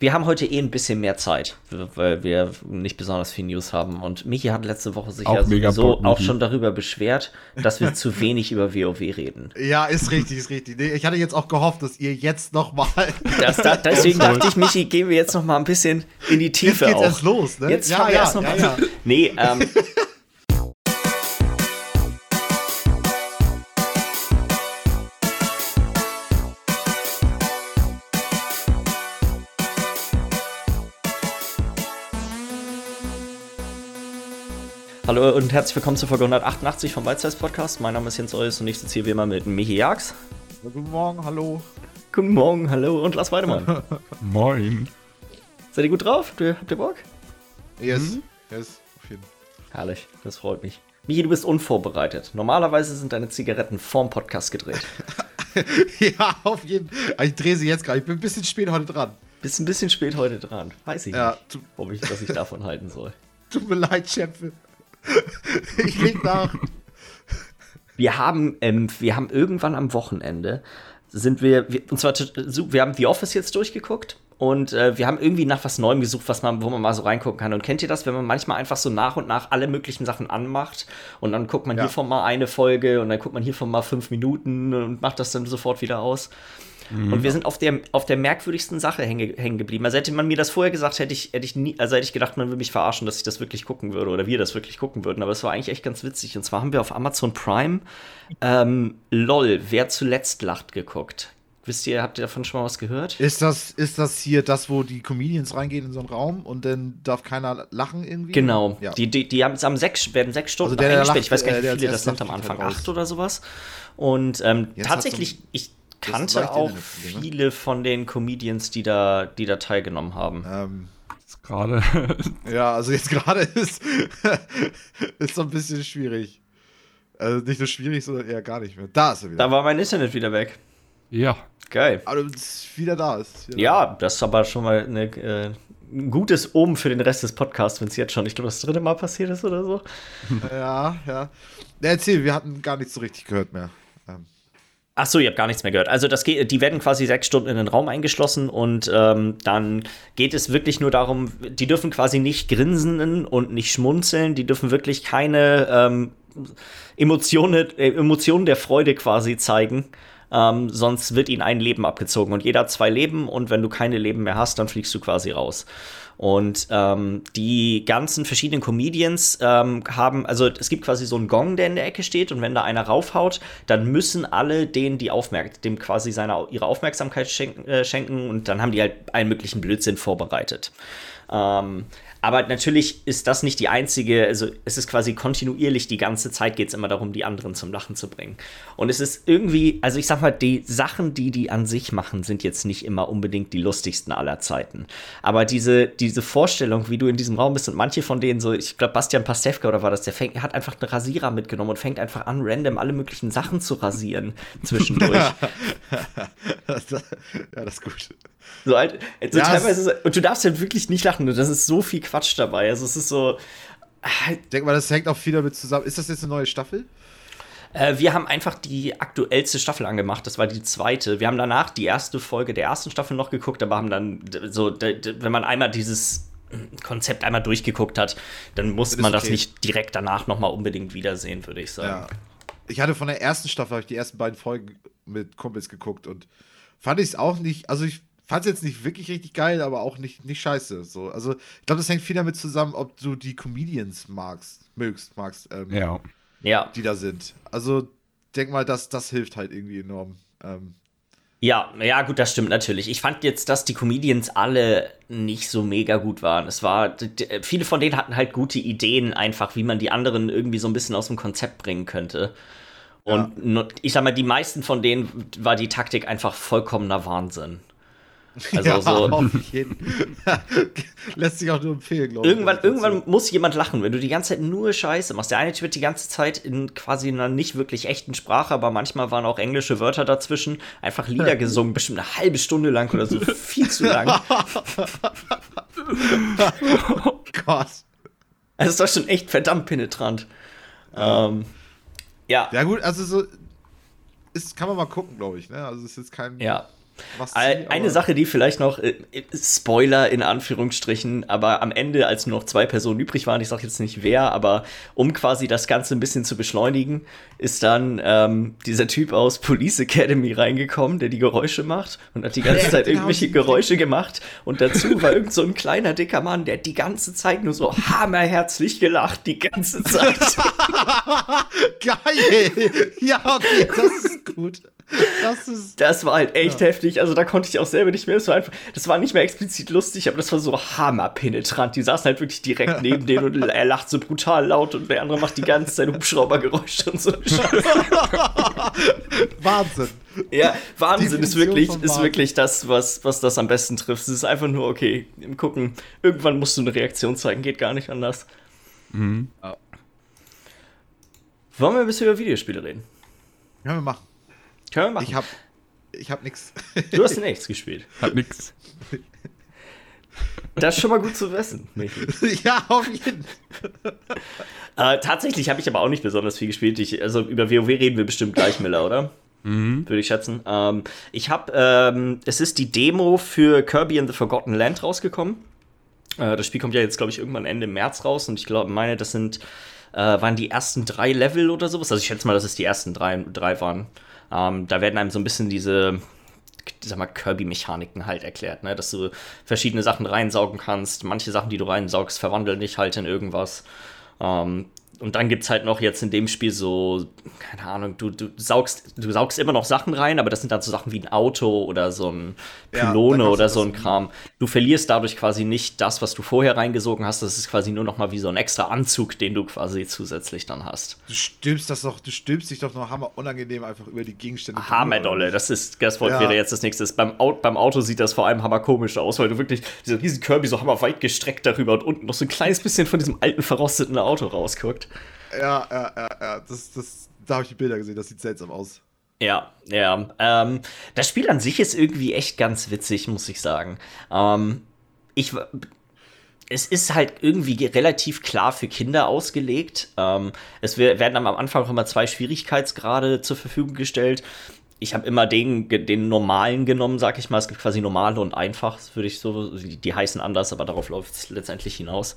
Wir haben heute eh ein bisschen mehr Zeit, weil wir nicht besonders viel News haben. Und Michi hat letzte Woche sich Auch ja sowieso Bock, auch Michi. schon darüber beschwert, dass wir zu wenig über WoW reden. Ja, ist richtig, ist richtig. Nee, ich hatte jetzt auch gehofft, dass ihr jetzt noch mal. Das, da, deswegen dachte ich, Michi, gehen wir jetzt noch mal ein bisschen in die Jetzt Tiefe geht's auch. erst los, ne? Jetzt ja, ja, erst noch ja, mal ja. Nee, ähm, Hallo und herzlich willkommen zur Folge 188 vom White Podcast. Mein Name ist Jens Eus und ich sitze hier wie immer mit Michi Jags. Guten Morgen, hallo. Guten Morgen, hallo und Lars Weidemann. Moin. Seid ihr gut drauf? Habt ihr Bock? Yes, yes, auf jeden Herrlich, das freut mich. Michi, du bist unvorbereitet. Normalerweise sind deine Zigaretten vorm Podcast gedreht. Ja, auf jeden Fall. Ich drehe sie jetzt gerade. Ich bin ein bisschen spät heute dran. Bist ein bisschen spät heute dran. Weiß ich Ja, nicht, ob ich, was ich davon halten soll. Tut mir leid, Schäpfe. Ich leg nach. Wir haben, ähm, wir haben irgendwann am Wochenende sind wir, wir und zwar wir haben The Office jetzt durchgeguckt und äh, wir haben irgendwie nach was Neuem gesucht, was man, wo man mal so reingucken kann. Und kennt ihr das, wenn man manchmal einfach so nach und nach alle möglichen Sachen anmacht und dann guckt man Ja. hiervon mal eine Folge und dann guckt man hiervon mal fünf Minuten und macht das dann sofort wieder aus. Und wir sind auf der, auf der merkwürdigsten Sache hänge- hängen geblieben. Also hätte man mir das vorher gesagt, hätte ich, hätte ich nie, also hätte ich gedacht, man würde mich verarschen, dass ich das wirklich gucken würde oder wir das wirklich gucken würden. Aber es war eigentlich echt ganz witzig. Und zwar haben wir auf Amazon Prime ähm, LOL, wer zuletzt lacht, geguckt. Wisst ihr, habt ihr davon schon mal was gehört? Ist das, ist das hier das, wo die Comedians reingehen in so einen Raum und dann darf keiner lachen irgendwie? Genau. Ja. Die, die, die haben, haben sechs, werden sechs Stunden Also der. Ich weiß gar nicht, äh, wie viele das sind am Anfang. Acht oder sowas. Und ähm, tatsächlich, ich kannte auch ne? viele von den Comedians, die da, die da teilgenommen haben. Ähm, gerade. ja, also jetzt gerade ist, ist so ein bisschen schwierig. Also nicht nur schwierig, sondern eher gar nicht mehr. Da ist er wieder. Da war mein Internet wieder weg. ja. Geil. Aber es ist wieder da. Ist wieder Ja, das ist aber schon mal eine, äh, ein gutes Omen für den Rest des Podcasts, wenn es jetzt schon, ich glaube, das dritte Mal passiert ist oder so. da. Ja, ja. Erzähl, wir hatten gar nichts so richtig gehört mehr. Ähm, Ach so, ihr habt gar nichts mehr gehört. Also das geht, die werden quasi sechs Stunden in den Raum eingeschlossen und ähm, dann geht es wirklich nur darum, die dürfen quasi nicht grinsen und nicht schmunzeln, die dürfen wirklich keine ähm, Emotionen, äh, Emotionen der Freude quasi zeigen. Ähm, sonst wird ihnen ein Leben abgezogen und jeder hat zwei Leben und wenn du keine Leben mehr hast, dann fliegst du quasi raus. Und ähm, die ganzen verschiedenen Comedians ähm, haben, also es gibt quasi so einen Gong, der in der Ecke steht, und wenn da einer raufhaut, dann müssen alle denen die Aufmerk dem quasi seine, ihre Aufmerksamkeit schenken, äh, schenken und dann haben die halt allen möglichen Blödsinn vorbereitet. Ähm, aber natürlich ist das nicht die einzige, also es ist quasi kontinuierlich, die ganze Zeit geht es immer darum, die anderen zum Lachen zu bringen. Und es ist irgendwie, also ich sag mal, die Sachen, die die an sich machen, sind jetzt nicht immer unbedingt die lustigsten aller Zeiten. Aber diese, diese Vorstellung, wie du in diesem Raum bist und manche von denen so, ich glaube, Bastian Pastewka oder war das, der fängt, hat einfach einen Rasierer mitgenommen und fängt einfach an, random alle möglichen Sachen zu rasieren zwischendurch. ja, das ist gut. So halt, also Ja, teilweise, so- und du darfst halt wirklich nicht lachen, das ist so viel Quatsch dabei. Also es ist so, Ich denke mal, das hängt auch viel damit zusammen. Ist das jetzt eine neue Staffel? Äh, wir haben einfach die aktuellste Staffel angemacht. Das war die zweite. Wir haben danach die erste Folge der ersten Staffel noch geguckt, aber haben dann so, wenn man einmal dieses Konzept einmal durchgeguckt hat, dann muss man das okay. nicht direkt danach noch mal unbedingt wiedersehen, würde ich sagen. Ja. Ich hatte von der ersten Staffel, ich die ersten beiden Folgen mit Kumpels geguckt und fand ich es auch nicht, also ich fand es jetzt nicht wirklich richtig geil, aber auch nicht, nicht scheiße. So. Also ich glaube, das hängt viel damit zusammen, ob du die Comedians magst, mögst, magst, ähm, Ja. Ja, die da sind. Also denk mal, das, das hilft halt irgendwie enorm. Ähm, ja, ja, gut, das stimmt natürlich. Ich fand jetzt, dass die Comedians alle nicht so mega gut waren. Es war, viele von denen hatten halt gute Ideen einfach, wie man die anderen irgendwie so ein bisschen aus dem Konzept bringen könnte. Und nur- ich sag mal, die meisten von denen war die Taktik einfach vollkommener Wahnsinn. Also ja, so. auf jeden. Lässt sich auch nur empfehlen, glaube ich. Irgendwann, irgendwann muss jemand lachen, wenn du die ganze Zeit nur Scheiße machst. Der eine Typ wird die ganze Zeit in quasi einer nicht wirklich echten Sprache, aber manchmal waren auch englische Wörter dazwischen, einfach Lieder gesungen, bestimmt eine halbe Stunde lang oder so, viel zu lang. Gott. Also es war schon echt verdammt penetrant. Ähm, ja, Ja, gut, also so. Ist, kann man mal gucken, glaube ich. Ne? Also es ist jetzt kein. ja. Was Äh, Eine Sache, die vielleicht noch, äh, Spoiler in Anführungsstrichen, aber am Ende, als nur noch zwei Personen übrig waren, ich sage jetzt nicht wer, aber um quasi das Ganze ein bisschen zu beschleunigen, ist dann ähm, dieser Typ aus Police Academy reingekommen, der die Geräusche macht und hat die ganze Zeit den irgendwelche Geräusche gemacht und dazu war irgend so ein kleiner, dicker Mann, der die ganze Zeit nur so hammerherzlich gelacht, die ganze Zeit. Geil! Ja, okay, das ist gut. Das ist. Das war halt echt heftig. Also da konnte ich auch selber nicht mehr. Das war, einfach, das war nicht mehr explizit lustig, aber das war so hammerpenetrant. Die saßen halt wirklich direkt neben denen und er lacht so brutal laut und der andere macht die ganze Zeit Hubschraubergeräusche und so. Wahnsinn. ja, Wahnsinn ist wirklich, von ist Wahnsinn. wirklich das, was, was das am besten trifft. Es ist einfach nur, okay, im Gucken, irgendwann musst du eine Reaktion zeigen, geht gar nicht anders. Ja. Wollen wir ein bisschen über Videospiele reden? Können wir machen. Können wir machen. Ich hab. Ich hab nix. du hast nichts gespielt. Hat nix. Das ist schon mal gut zu wissen, Michi. ja, auf jeden Äh, tatsächlich habe ich aber auch nicht besonders viel gespielt. Ich, also über WoW reden wir bestimmt gleich, Miller, oder? Würde ich schätzen. Ähm, ich habe, ähm, es ist die Demo für Kirby and the Forgotten Land rausgekommen. Äh, das Spiel kommt ja jetzt, glaube ich, irgendwann Ende März raus und ich glaube, meine, das sind, äh, waren die ersten drei Level oder sowas. Also ich schätze mal, dass es die ersten drei, drei waren. Ähm, da werden einem so ein bisschen diese, sag mal, Kirby-Mechaniken halt erklärt, ne? Dass du verschiedene Sachen reinsaugen kannst. Manche Sachen, die du reinsaugst, verwandeln dich halt in irgendwas. Ähm, und dann gibt es halt noch jetzt in dem Spiel so, keine Ahnung, du, du, saugst, du saugst immer noch Sachen rein, aber das sind dann so Sachen wie ein Auto oder so ein Ja, Pylone du oder so ein Kram. Du verlierst dadurch quasi nicht das, was du vorher reingesogen hast. Das ist quasi nur noch mal wie so ein extra Anzug, den du quasi zusätzlich dann hast. Du stülpst das doch, du stülpst dich doch noch hammer unangenehm einfach über die Gegenstände. Hammerdolle, das ist, das Wort Ja. wäre jetzt das nächste. Beim, Au beim Auto sieht das vor allem hammer komisch aus, weil du wirklich dieser riesen Kirby so hammer weit gestreckt darüber und unten noch so ein kleines bisschen von diesem alten verrosteten Auto rausguckt. Ja, ja, ja, ja. Das, das, da habe ich die Bilder gesehen, das sieht seltsam aus. Ja, ja. Ähm, das Spiel an sich ist irgendwie echt ganz witzig, muss ich sagen. Ähm, ich, es ist halt irgendwie ge- relativ klar für Kinder ausgelegt. Ähm, es wer- werden am Anfang auch immer zwei Schwierigkeitsgrade zur Verfügung gestellt. Ich habe immer den, den normalen genommen, sag ich mal. Es gibt quasi normale und einfach, würde ich so. Die, die heißen anders, aber darauf läuft es letztendlich hinaus.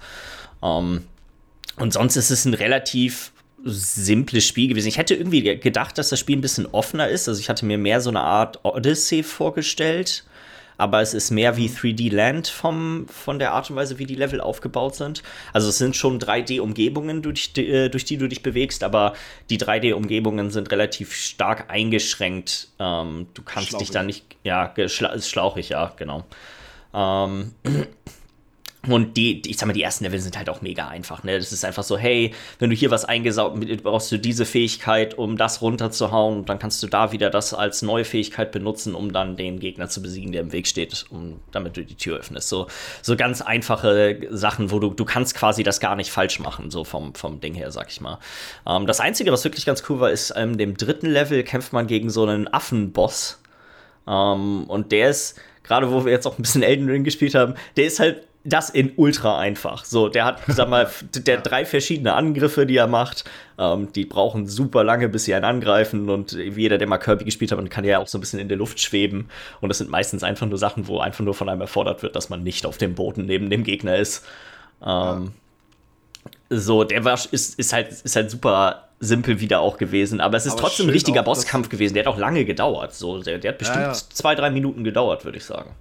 Ähm, und sonst ist es ein relativ simples Spiel gewesen. Ich hätte irgendwie ge- gedacht, dass das Spiel ein bisschen offener ist. Also ich hatte mir mehr so eine Art Odyssey vorgestellt. Aber es ist mehr wie 3D Land vom, von der Art und Weise, wie die Level aufgebaut sind. Also es sind schon 3D-Umgebungen, durch die, äh, durch die du dich bewegst, aber die 3D-Umgebungen sind relativ stark eingeschränkt. Ähm, du kannst dich Schlauchig. da nicht, ja, geschla ist schlauchig, ja, genau. Ähm, und die, ich sag mal, die ersten Level sind halt auch mega einfach, ne? Das ist einfach so, hey, wenn du hier was eingesaugt, brauchst du diese Fähigkeit, um das runterzuhauen, und dann kannst du da wieder das als neue Fähigkeit benutzen, um dann den Gegner zu besiegen, der im Weg steht, um, damit du die Tür öffnest. So, so ganz einfache Sachen, wo du, du kannst quasi das gar nicht falsch machen, so vom, vom Ding her, sag ich mal. Ähm, das Einzige, was wirklich ganz cool war, ist, ähm, dem dritten Level kämpft man gegen so einen Affenboss. Ähm, und der ist, gerade wo wir jetzt auch ein bisschen Elden Ring gespielt haben, der ist halt das in ultra einfach. So, der hat, sag mal, der drei verschiedene Angriffe, die er macht. Ähm, die brauchen super lange, bis sie einen angreifen. Und jeder, der mal Kirby gespielt hat, kann ja auch so ein bisschen in der Luft schweben. Und das sind meistens einfach nur Sachen, wo einfach nur von einem erfordert wird, dass man nicht auf dem Boden neben dem Gegner ist. Ähm, So, der war, ist, ist, halt, ist halt super simpel wieder auch gewesen. Aber es ist Aber trotzdem ein richtiger auch, Bosskampf gewesen. Der hat auch lange gedauert. So, der, der hat bestimmt ja. zwei, drei Minuten gedauert, würde ich sagen.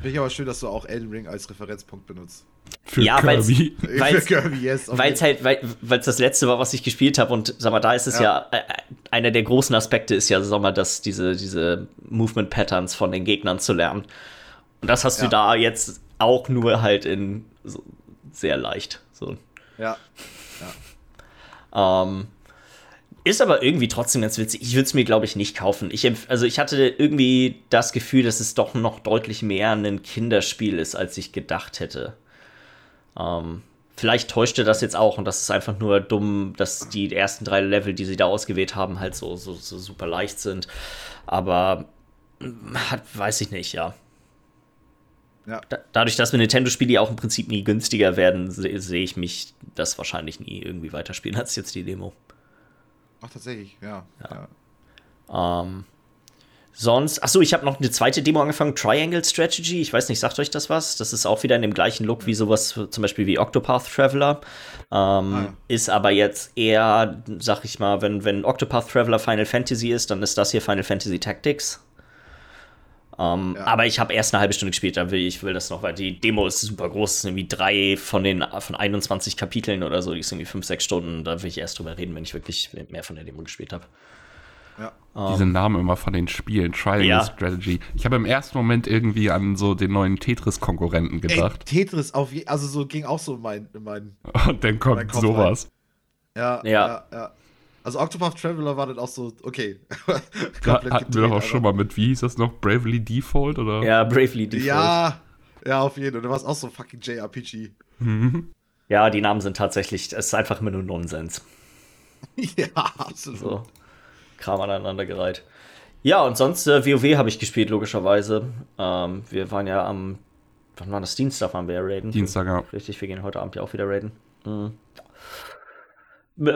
Finde ich aber schön, dass du auch Elden Ring als Referenzpunkt benutzt. Für Ja, Kirby. Weil's- Für Kirby, yes. Weil es halt, weil es das letzte war, was ich gespielt habe und sag mal, da ist es ja, Ja. äh, einer der großen Aspekte ist ja, sag mal, dass diese, diese Movement Patterns von den Gegnern zu lernen. Und das hast du Ja. da jetzt auch nur halt in so sehr leicht. So. Ja. Ähm, ist aber irgendwie trotzdem ganz witzig. Ich würde es mir, glaube ich, nicht kaufen. Ich, also ich hatte irgendwie das Gefühl, dass es doch noch deutlich mehr ein Kinderspiel ist, als ich gedacht hätte. Ähm, vielleicht täuschte das jetzt auch und das ist einfach nur dumm, dass die ersten drei Level, die sie da ausgewählt haben, halt so, so, so super leicht sind. Aber mm, hat, weiß ich nicht, ja. Ja. Da, dadurch, dass wir Nintendo-Spiele ja auch im Prinzip nie günstiger werden, se- sehe ich mich das wahrscheinlich nie irgendwie weiterspielen als jetzt die Demo. Ach, tatsächlich, ja. ja. Ähm, Sonst, achso, ich habe noch eine zweite Demo angefangen, Triangle Strategy. Ich weiß nicht, sagt euch das was? Das ist auch wieder in dem gleichen Look wie sowas, zum Beispiel wie Octopath Traveler. Ähm, ah, ja. Ist aber jetzt eher, sag ich mal, wenn, wenn Octopath Traveler Final Fantasy ist, dann ist das hier Final Fantasy Tactics. Um, ähm, ja. Aber ich habe erst eine halbe Stunde gespielt, da will ich will das noch, weil die Demo ist super groß, es sind irgendwie drei von den von 21 Kapiteln oder so, die sind irgendwie fünf, sechs Stunden. Da will ich erst drüber reden, wenn ich wirklich mehr von der Demo gespielt habe. Ja. Um, Diese Namen immer von den Spielen, Triangle ja. Strategy. Ich habe im ersten Moment irgendwie an so den neuen Tetris-Konkurrenten gedacht. Ey, Tetris, auf je, also so ging auch so mein. mein Und dann kommt sowas. Ja, ja, ja, ja. Also Octopath Traveler war dann auch so, okay. da hatten wir doch auch schon mal mit, wie hieß das noch? Bravely Default, oder? Ja, Bravely Default. Ja, ja, auf jeden Fall. Du warst auch so fucking JRPG. Mhm. Ja, die Namen sind tatsächlich, es ist einfach immer nur Nonsens. ja, absolut. So. Kram aneinandergereiht. Ja, und sonst äh, WoW habe ich gespielt, logischerweise. Ähm, wir waren ja am, wann war das? Dienstag waren wir ja raiden. Dienstag, ja. Richtig, wir gehen heute Abend ja auch wieder raiden. Mhm.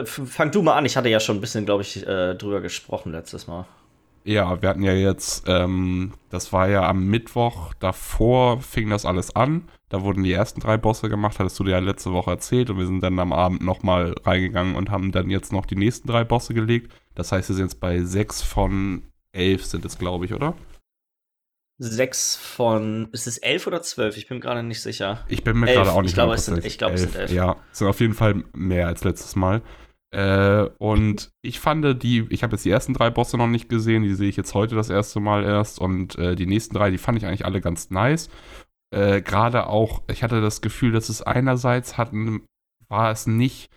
Fang du mal an, ich hatte ja schon ein bisschen, glaube ich, äh, drüber gesprochen letztes Mal. Ja, wir hatten ja jetzt, ähm, das war ja am Mittwoch davor, fing das alles an. Da wurden die ersten drei Bosse gemacht, hattest du dir ja letzte Woche erzählt. Und wir sind dann am Abend nochmal reingegangen und haben dann jetzt noch die nächsten drei Bosse gelegt. Das heißt, wir sind jetzt bei sechs von elf sind es, glaube ich, oder? Sechs von, ist es elf oder zwölf? Ich bin gerade nicht sicher. Ich bin mir gerade auch nicht ich glaube, es sind, ich glaube, es sind elf. Ja, es sind auf jeden Fall mehr als letztes Mal. Äh, und ich fand die, ich habe jetzt die ersten drei Bosse noch nicht gesehen, die sehe ich jetzt heute das erste Mal erst. Und äh, die nächsten drei, die fand ich eigentlich alle ganz nice. Äh, Gerade auch, ich hatte das Gefühl, dass es einerseits hatten, war es nicht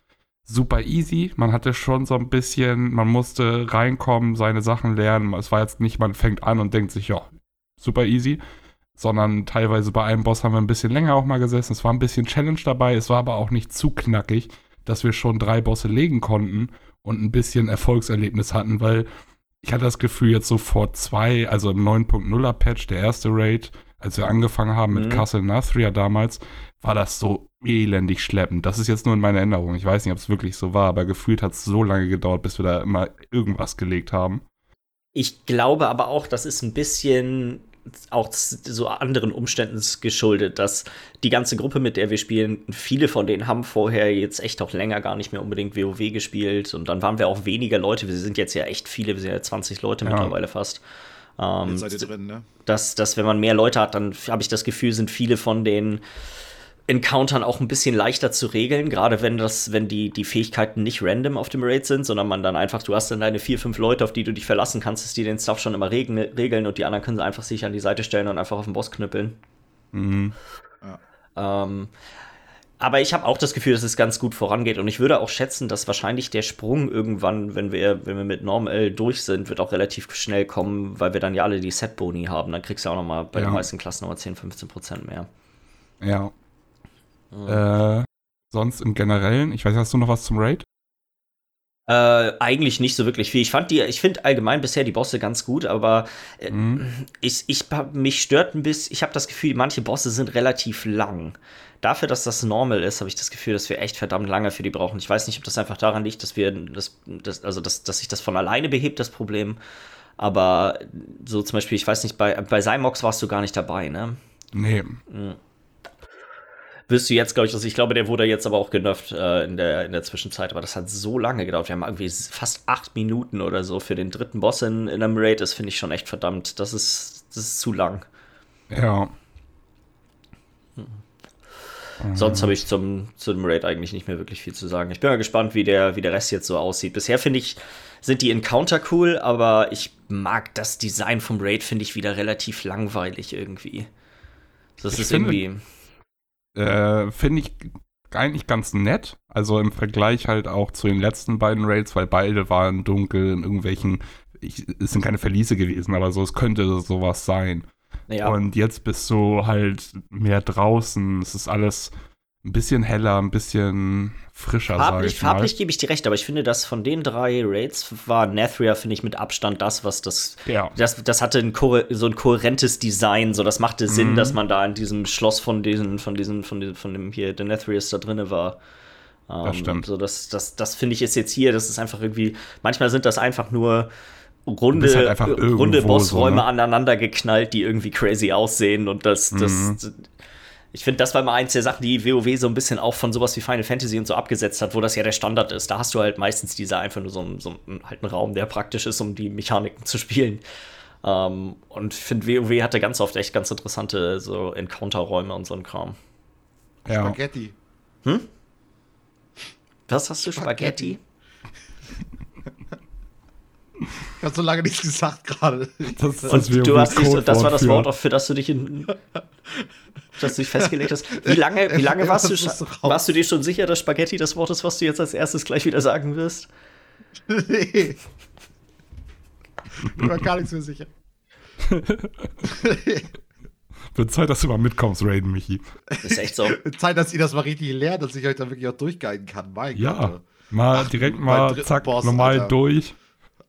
super easy. Man hatte schon so ein bisschen, man musste reinkommen, seine Sachen lernen. Es war jetzt nicht, man fängt an und denkt sich, ja, super easy. Sondern teilweise bei einem Boss haben wir ein bisschen länger auch mal gesessen. Es war ein bisschen Challenge dabei, es war aber auch nicht zu knackig dass wir schon drei Bosse legen konnten und ein bisschen Erfolgserlebnis hatten, weil ich hatte das Gefühl, jetzt so vor zwei, also im 9.0er Patch, der erste Raid, als wir angefangen haben mit mhm. Castle Nathria damals, war das so elendig schleppend. Das ist jetzt nur in meiner Erinnerung. Ich weiß nicht, ob es wirklich so war, aber gefühlt hat es so lange gedauert, bis wir da immer irgendwas gelegt haben. Ich glaube aber auch, das ist ein bisschen auch so anderen Umständen geschuldet, dass die ganze Gruppe, mit der wir spielen, viele von denen haben vorher jetzt echt auch länger gar nicht mehr unbedingt WoW gespielt und dann waren wir auch weniger Leute. Wir sind jetzt ja echt viele, wir sind ja 20 Leute ja. mittlerweile fast. Ähm, jetzt seid ihr drin, ne? Dass, dass, wenn man mehr Leute hat, dann habe ich das Gefühl, sind viele von denen Encountern auch ein bisschen leichter zu regeln, gerade wenn das, wenn die, die Fähigkeiten nicht random auf dem Raid sind, sondern man dann einfach, du hast dann deine vier, fünf Leute, auf die du dich verlassen kannst, dass die den Stuff schon immer regeln und die anderen können sie einfach sich an die Seite stellen und einfach auf den Boss knüppeln. Mhm. Ja. Ähm, aber ich habe auch das Gefühl, dass es ganz gut vorangeht und ich würde auch schätzen, dass wahrscheinlich der Sprung irgendwann, wenn wir, wenn wir mit Normal durch sind, wird auch relativ schnell kommen, weil wir dann ja alle die Set-Boni haben. Dann kriegst du auch noch mal bei ja. den meisten Klassen nochmal 10, 15 Prozent mehr. Ja, Mhm. Äh, sonst im Generellen, ich weiß, hast du noch was zum Raid? Äh, eigentlich nicht so wirklich viel. Ich fand die, ich finde allgemein bisher die Bosse ganz gut, aber äh, mhm. ich, ich, mich stört ein bisschen, ich habe das Gefühl, manche Bosse sind relativ lang. Dafür, dass das normal ist, habe ich das Gefühl, dass wir echt verdammt lange für die brauchen. Ich weiß nicht, ob das einfach daran liegt, dass wir das, das also dass, dass sich das von alleine behebt, das Problem. Aber so zum Beispiel, ich weiß nicht, bei, bei Cymox warst du gar nicht dabei, ne? Nee. Mhm wirst du jetzt, glaube ich, also ich glaube, der wurde jetzt aber auch genervt äh, in, der, in der Zwischenzeit, aber das hat so lange gedauert. Wir haben irgendwie fast acht Minuten oder so für den dritten Boss in, in einem Raid. Das finde ich schon echt verdammt. Das ist, das ist zu lang. Ja. Mhm. Sonst habe ich zum, zum Raid eigentlich nicht mehr wirklich viel zu sagen. Ich bin mal gespannt, wie der, wie der Rest jetzt so aussieht. Bisher finde ich, sind die Encounter cool, aber ich mag das Design vom Raid, finde ich wieder relativ langweilig irgendwie. Das ich ist finde, irgendwie äh, finde ich eigentlich ganz nett. Also im Vergleich halt auch zu den letzten beiden Raids, weil beide waren dunkel in irgendwelchen, ich, es sind keine Verliese gewesen, aber so, es könnte sowas sein. Ja. Und jetzt bist du halt mehr draußen. Es ist alles ein bisschen heller, ein bisschen frischer, farblich, ich Farblich gebe ich dir recht, aber ich finde, dass von den drei Raids war Nathria, finde ich, mit Abstand das, was das. Ja. Das, das hatte ein so ein kohärentes Design, so das machte Sinn, mhm. dass man da in diesem Schloss von diesen, von diesen, von, diesen, von dem hier, der Nathrius da drinne war. Um, das ähm, stimmt. So, das, das, das finde ich ist jetzt hier, das ist einfach irgendwie, manchmal sind das einfach nur runde, halt einfach runde Bossräume so, ne? aneinander geknallt, die irgendwie crazy aussehen und das, das, Mhm. Ich finde, das war immer eins der Sachen, die WoW so ein bisschen auch von sowas wie Final Fantasy und so abgesetzt hat, wo das ja der Standard ist. Da hast du halt meistens diese einfach nur so einen, so einen, halt einen Raum, der praktisch ist, um die Mechaniken zu spielen. Ähm, und ich finde, WoW hatte ganz oft echt ganz interessante so Encounter-Räume und so ein Kram. Ja. Spaghetti. Was hast du, Spaghetti? Ich habe so lange nichts gesagt gerade. Das, das Und du hast dich, das war das Wort, für das du dich in, dass du dich festgelegt hast. Wie lange, wie lange warst, du, warst du dir schon sicher, dass Spaghetti das Wort ist, was du jetzt als erstes gleich wieder sagen wirst? nee. Ich war gar nichts mehr sicher. Wird Zeit, dass du mal mitkommst, Raiden, Michi. Das ist echt so. Zeit, dass ihr das mal richtig lernt, dass ich euch da wirklich auch durchguiden kann. Mein Ja. Gott. Mal Ach, direkt mal, zack, Boss, normal Alter. durch.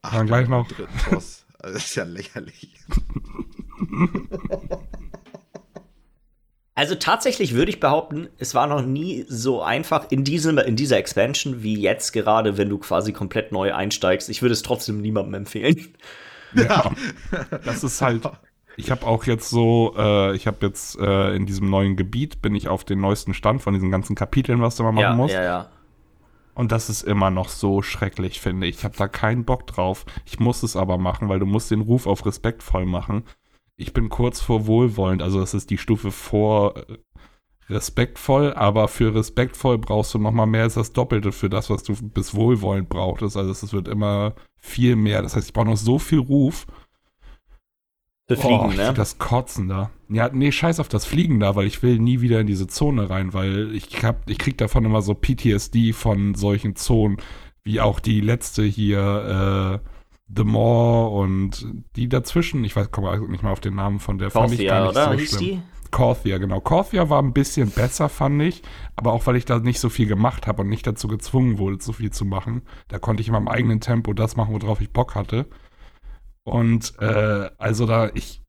Ach, Dann gleich noch. dritten Boss. Also, Das ist ja lächerlich. Also tatsächlich würde ich behaupten, es war noch nie so einfach in, diesem, in dieser Expansion wie jetzt gerade, wenn du quasi komplett neu einsteigst. Ich würde es trotzdem niemandem empfehlen. Ja. Das ist halt. Ich habe auch jetzt so, äh, ich habe jetzt äh, in diesem neuen Gebiet bin ich auf den neuesten Stand von diesen ganzen Kapiteln, was du mal machen ja, musst. ja, ja. Und das ist immer noch so schrecklich, finde ich. Ich habe da keinen Bock drauf. Ich muss es aber machen, weil du musst den Ruf auf respektvoll machen. Ich bin kurz vor wohlwollend, also das ist die Stufe vor äh, respektvoll, aber für respektvoll brauchst du noch mal mehr als das Doppelte für das, was du bis wohlwollend brauchtest. Also es wird immer viel mehr. Das heißt, ich brauche noch so viel Ruf. Für Fliegen, oh, ne? das Kotzen da. Ja, nee, scheiß auf das Fliegen da, weil ich will nie wieder in diese Zone rein, weil ich hab, ich krieg davon immer so PTSD von solchen Zonen, wie auch die letzte hier, äh, The More und die dazwischen. Ich weiß, komme nicht mal auf den Namen von der. fand ich gar nicht oder? so Hieß schlimm. die? Korthia, genau. Korthia war ein bisschen besser, fand ich. Aber auch, weil ich da nicht so viel gemacht habe und nicht dazu gezwungen wurde, so viel zu machen. Da konnte ich in meinem eigenen Tempo das machen, worauf ich Bock hatte. Und äh, also da, ich,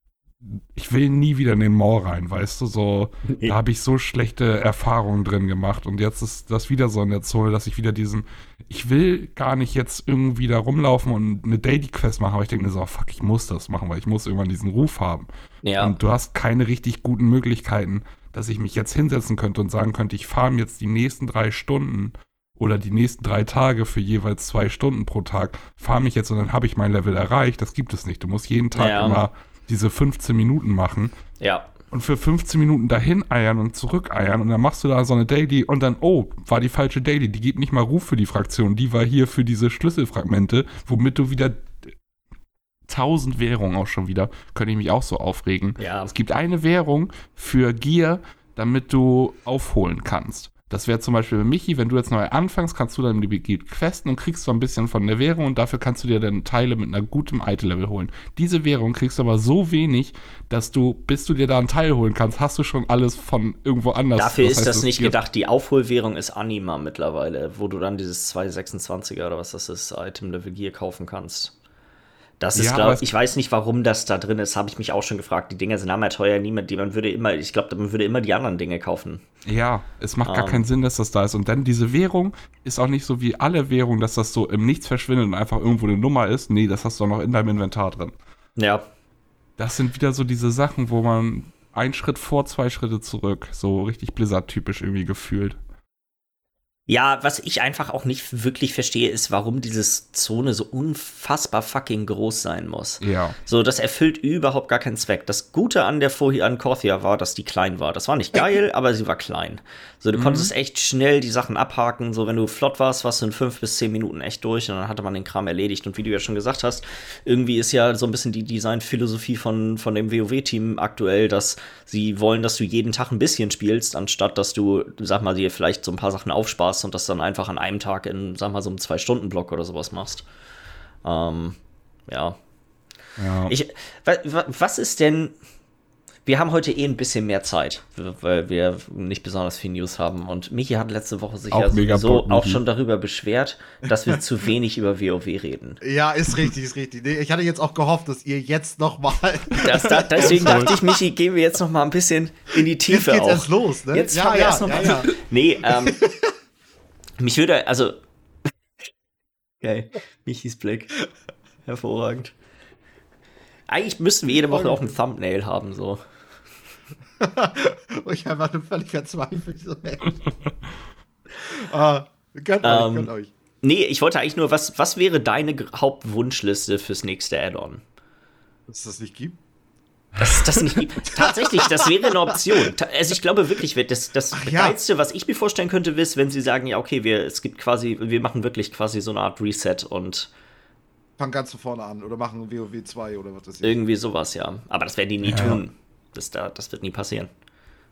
ich will nie wieder in den Mall rein, weißt du, so, da habe ich so schlechte Erfahrungen drin gemacht und jetzt ist das wieder so in der Zone, dass ich wieder diesen, ich will gar nicht jetzt irgendwie da rumlaufen und eine Daily Quest machen, aber ich denke mir so, oh, fuck, ich muss das machen, weil ich muss irgendwann diesen Ruf haben. Ja. Und du hast keine richtig guten Möglichkeiten, dass ich mich jetzt hinsetzen könnte und sagen könnte, ich fahre jetzt die nächsten drei Stunden oder die nächsten drei Tage für jeweils zwei Stunden pro Tag, fahre mich jetzt und dann habe ich mein Level erreicht. Das gibt es nicht. Du musst jeden Tag Ja. immer diese 15 Minuten machen ja. und für 15 Minuten dahin eiern und zurück eiern und dann machst du da so eine Daily und dann, oh, war die falsche Daily, die gibt nicht mal Ruf für die Fraktion, die war hier für diese Schlüsselfragmente, womit du wieder 1000 Währungen auch schon wieder, könnte ich mich auch so aufregen. Ja. Es gibt eine Währung für Gier, damit du aufholen kannst. Das wäre zum Beispiel bei Michi, wenn du jetzt neu anfängst, kannst du dann die Gebiet questen und kriegst so ein bisschen von der Währung und dafür kannst du dir dann Teile mit einer gutem Item-Level holen. Diese Währung kriegst du aber so wenig, dass du, bis du dir da einen Teil holen kannst, hast du schon alles von irgendwo anders. Dafür ist heißt, das nicht gedacht. Die Aufholwährung ist Anima mittlerweile, wo du dann dieses 226er oder was das ist, Item Level Gear kaufen kannst. Das ist, Ja, glaub, aber es- ich weiß nicht, warum das da drin ist, habe ich mich auch schon gefragt. Die Dinger sind hammer teuer, niemand, die man würde immer, ich glaube, man würde immer die anderen Dinge kaufen. Ja, es macht gar Ähm. keinen Sinn, dass das da ist. Und dann diese Währung ist auch nicht so wie alle Währungen, dass das so im Nichts verschwindet und einfach irgendwo eine Nummer ist. Nee, das hast du auch noch in deinem Inventar drin. Ja, Das sind wieder so diese Sachen, wo man einen Schritt vor, zwei Schritte zurück, so richtig Blizzard-typisch irgendwie gefühlt. Ja, was ich einfach auch nicht wirklich verstehe, ist, warum diese Zone so unfassbar fucking groß sein muss. Ja. So, das erfüllt überhaupt gar keinen Zweck. Das Gute an der vorher an Korthia war, dass die klein war. Das war nicht geil, aber sie war klein. So, du konntest echt schnell die Sachen abhaken. So, wenn du flott warst, warst du in fünf bis zehn Minuten echt durch und dann hatte man den Kram erledigt. Und wie du ja schon gesagt hast, irgendwie ist ja so ein bisschen die Designphilosophie von, von dem WoW-Team aktuell, dass sie wollen, dass du jeden Tag ein bisschen spielst, anstatt dass du, sag mal, dir vielleicht so ein paar Sachen aufsparst und das dann einfach an einem Tag in, sag mal, so einem Zwei-Stunden-Block oder sowas machst. Ähm, ja. ja. Ich, wa, wa, was ist denn. Wir haben heute eh ein bisschen mehr Zeit, weil wir nicht besonders viel News haben. Und Michi hat letzte Woche sich Auch ja sowieso auch schon darüber beschwert, dass wir zu wenig über WoW reden. Ja, ist richtig, ist richtig. Nee, ich hatte jetzt auch gehofft, dass ihr jetzt noch mal. Das, da, deswegen dachte ich, Michi, gehen wir jetzt noch mal ein bisschen in die Jetzt Tiefe geht's auch. erst los, ne? Jetzt fangen wir erst noch mal ja. Nee, ähm, mich würde, also. Geil, Michis Blick. Hervorragend. Eigentlich müssten wir jede Woche auch ein Thumbnail haben, so. ich einfach nur völlig verzweifelt. So, ah, gönnt euch, um, gönnt euch. Nee, ich wollte eigentlich nur, was, was wäre deine Hauptwunschliste fürs nächste Add-on? Dass es das nicht gibt? Dass es das nicht. Tatsächlich, das wäre eine Option. Also ich glaube wirklich, das, das ja. Geilste, was ich mir vorstellen könnte, ist, wenn sie sagen, ja, okay, wir, es gibt quasi, wir machen wirklich quasi so eine Art Reset und fangen ganz von vorne an oder machen WoW 2 oder was das ist. Irgendwie sowas, ja. Aber das werden die nie ja. tun. Das, da, das wird nie passieren.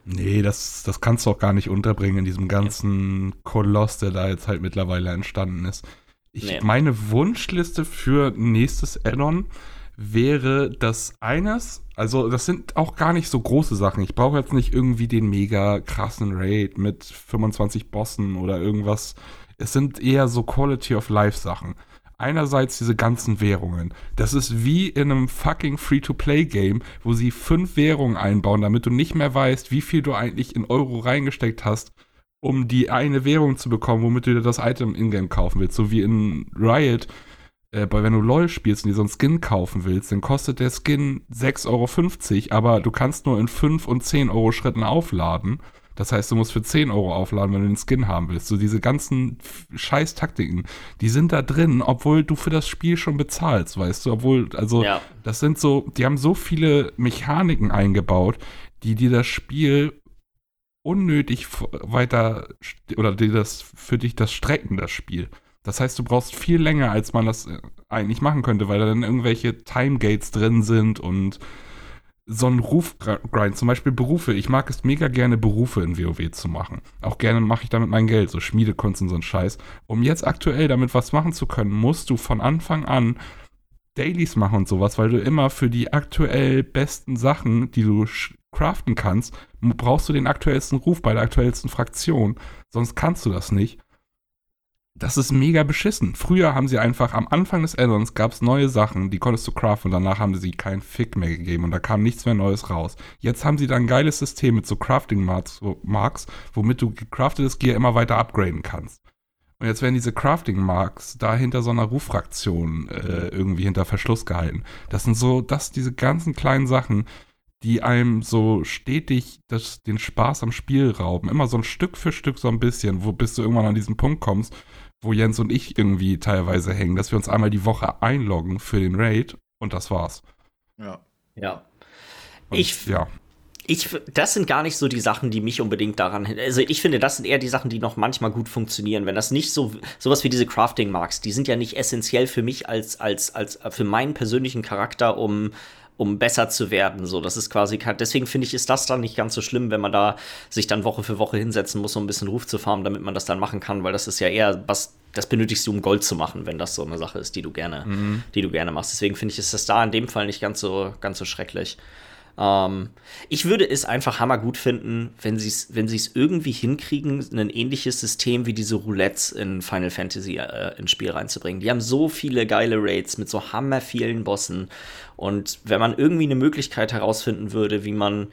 Nee, das, das kannst du auch gar nicht unterbringen in diesem ganzen ja. Koloss, der da jetzt halt mittlerweile entstanden ist. Ich, nee. Meine Wunschliste für nächstes Addon wäre das eines, also das sind auch gar nicht so große Sachen. Ich brauche jetzt nicht irgendwie den mega krassen Raid mit 25 Bossen oder irgendwas. Es sind eher so Quality of Life Sachen einerseits diese ganzen Währungen. Das ist wie in einem fucking Free-to-Play-Game, wo sie fünf Währungen einbauen, damit du nicht mehr weißt, wie viel du eigentlich in Euro reingesteckt hast, um die eine Währung zu bekommen, womit du dir das Item in-game kaufen willst. So wie in Riot, äh, wenn du LOL spielst und dir so einen Skin kaufen willst, dann kostet der Skin 6,50 Euro, aber du kannst nur in 5 und 10 Euro Schritten aufladen. Das heißt, du musst für 10 Euro aufladen, wenn du den Skin haben willst. So diese ganzen Scheiß-Taktiken, die sind da drin, obwohl du für das Spiel schon bezahlst, weißt du? Obwohl, also, ja. das sind so, die haben so viele Mechaniken eingebaut, die dir das Spiel unnötig weiter oder die das für dich das strecken, das Spiel. Das heißt, du brauchst viel länger, als man das äh, eigentlich machen könnte, weil da dann irgendwelche Timegates drin sind und so ein Rufgrind, zum Beispiel Berufe. Ich mag es mega gerne, Berufe in WoW zu machen. Auch gerne mache ich damit mein Geld, so Schmiedekunst und so ein Scheiß. Um jetzt aktuell damit was machen zu können, musst du von Anfang an Dailies machen und sowas, weil du immer für die aktuell besten Sachen, die du craften kannst, brauchst du den aktuellsten Ruf bei der aktuellsten Fraktion. Sonst kannst du das nicht das ist mega beschissen. Früher haben sie einfach, am Anfang des Addons gab es neue Sachen, die konntest du craften und danach haben sie keinen Fick mehr gegeben und da kam nichts mehr Neues raus. Jetzt haben sie da ein geiles System mit so Crafting-Marks, womit du gecraftetes Gear immer weiter upgraden kannst. Und jetzt werden diese Crafting-Marks da hinter so einer Ruffraktion äh, irgendwie hinter Verschluss gehalten. Das sind so, das, diese ganzen kleinen Sachen, die einem so stetig das, den Spaß am Spiel rauben. Immer so ein Stück für Stück so ein bisschen, wo bis du irgendwann an diesen Punkt kommst, wo Jens und ich irgendwie teilweise hängen, dass wir uns einmal die Woche einloggen für den Raid und das war's. Ja. Ja. Und, ich, ja. Ich, das sind gar nicht so die Sachen, die mich unbedingt daran. Also ich finde, das sind eher die Sachen, die noch manchmal gut funktionieren. Wenn das nicht so sowas wie diese Crafting Marks, die sind ja nicht essentiell für mich als als als für meinen persönlichen Charakter, um um besser zu werden. So, das ist quasi, deswegen finde ich, ist das dann nicht ganz so schlimm, wenn man da sich dann Woche für Woche hinsetzen muss, um ein bisschen Ruf zu farmen, damit man das dann machen kann, weil das ist ja eher was, das benötigst du, um Gold zu machen, wenn das so eine Sache ist, die du gerne, mhm. die du gerne machst. Deswegen finde ich, ist das da in dem Fall nicht ganz so, ganz so schrecklich. Ähm, ich würde es einfach hammergut finden, wenn sie es wenn irgendwie hinkriegen, ein ähnliches System wie diese Roulettes in Final Fantasy äh, ins Spiel reinzubringen. Die haben so viele geile Raids mit so hammer vielen Bossen. Und wenn man irgendwie eine Möglichkeit herausfinden würde, wie man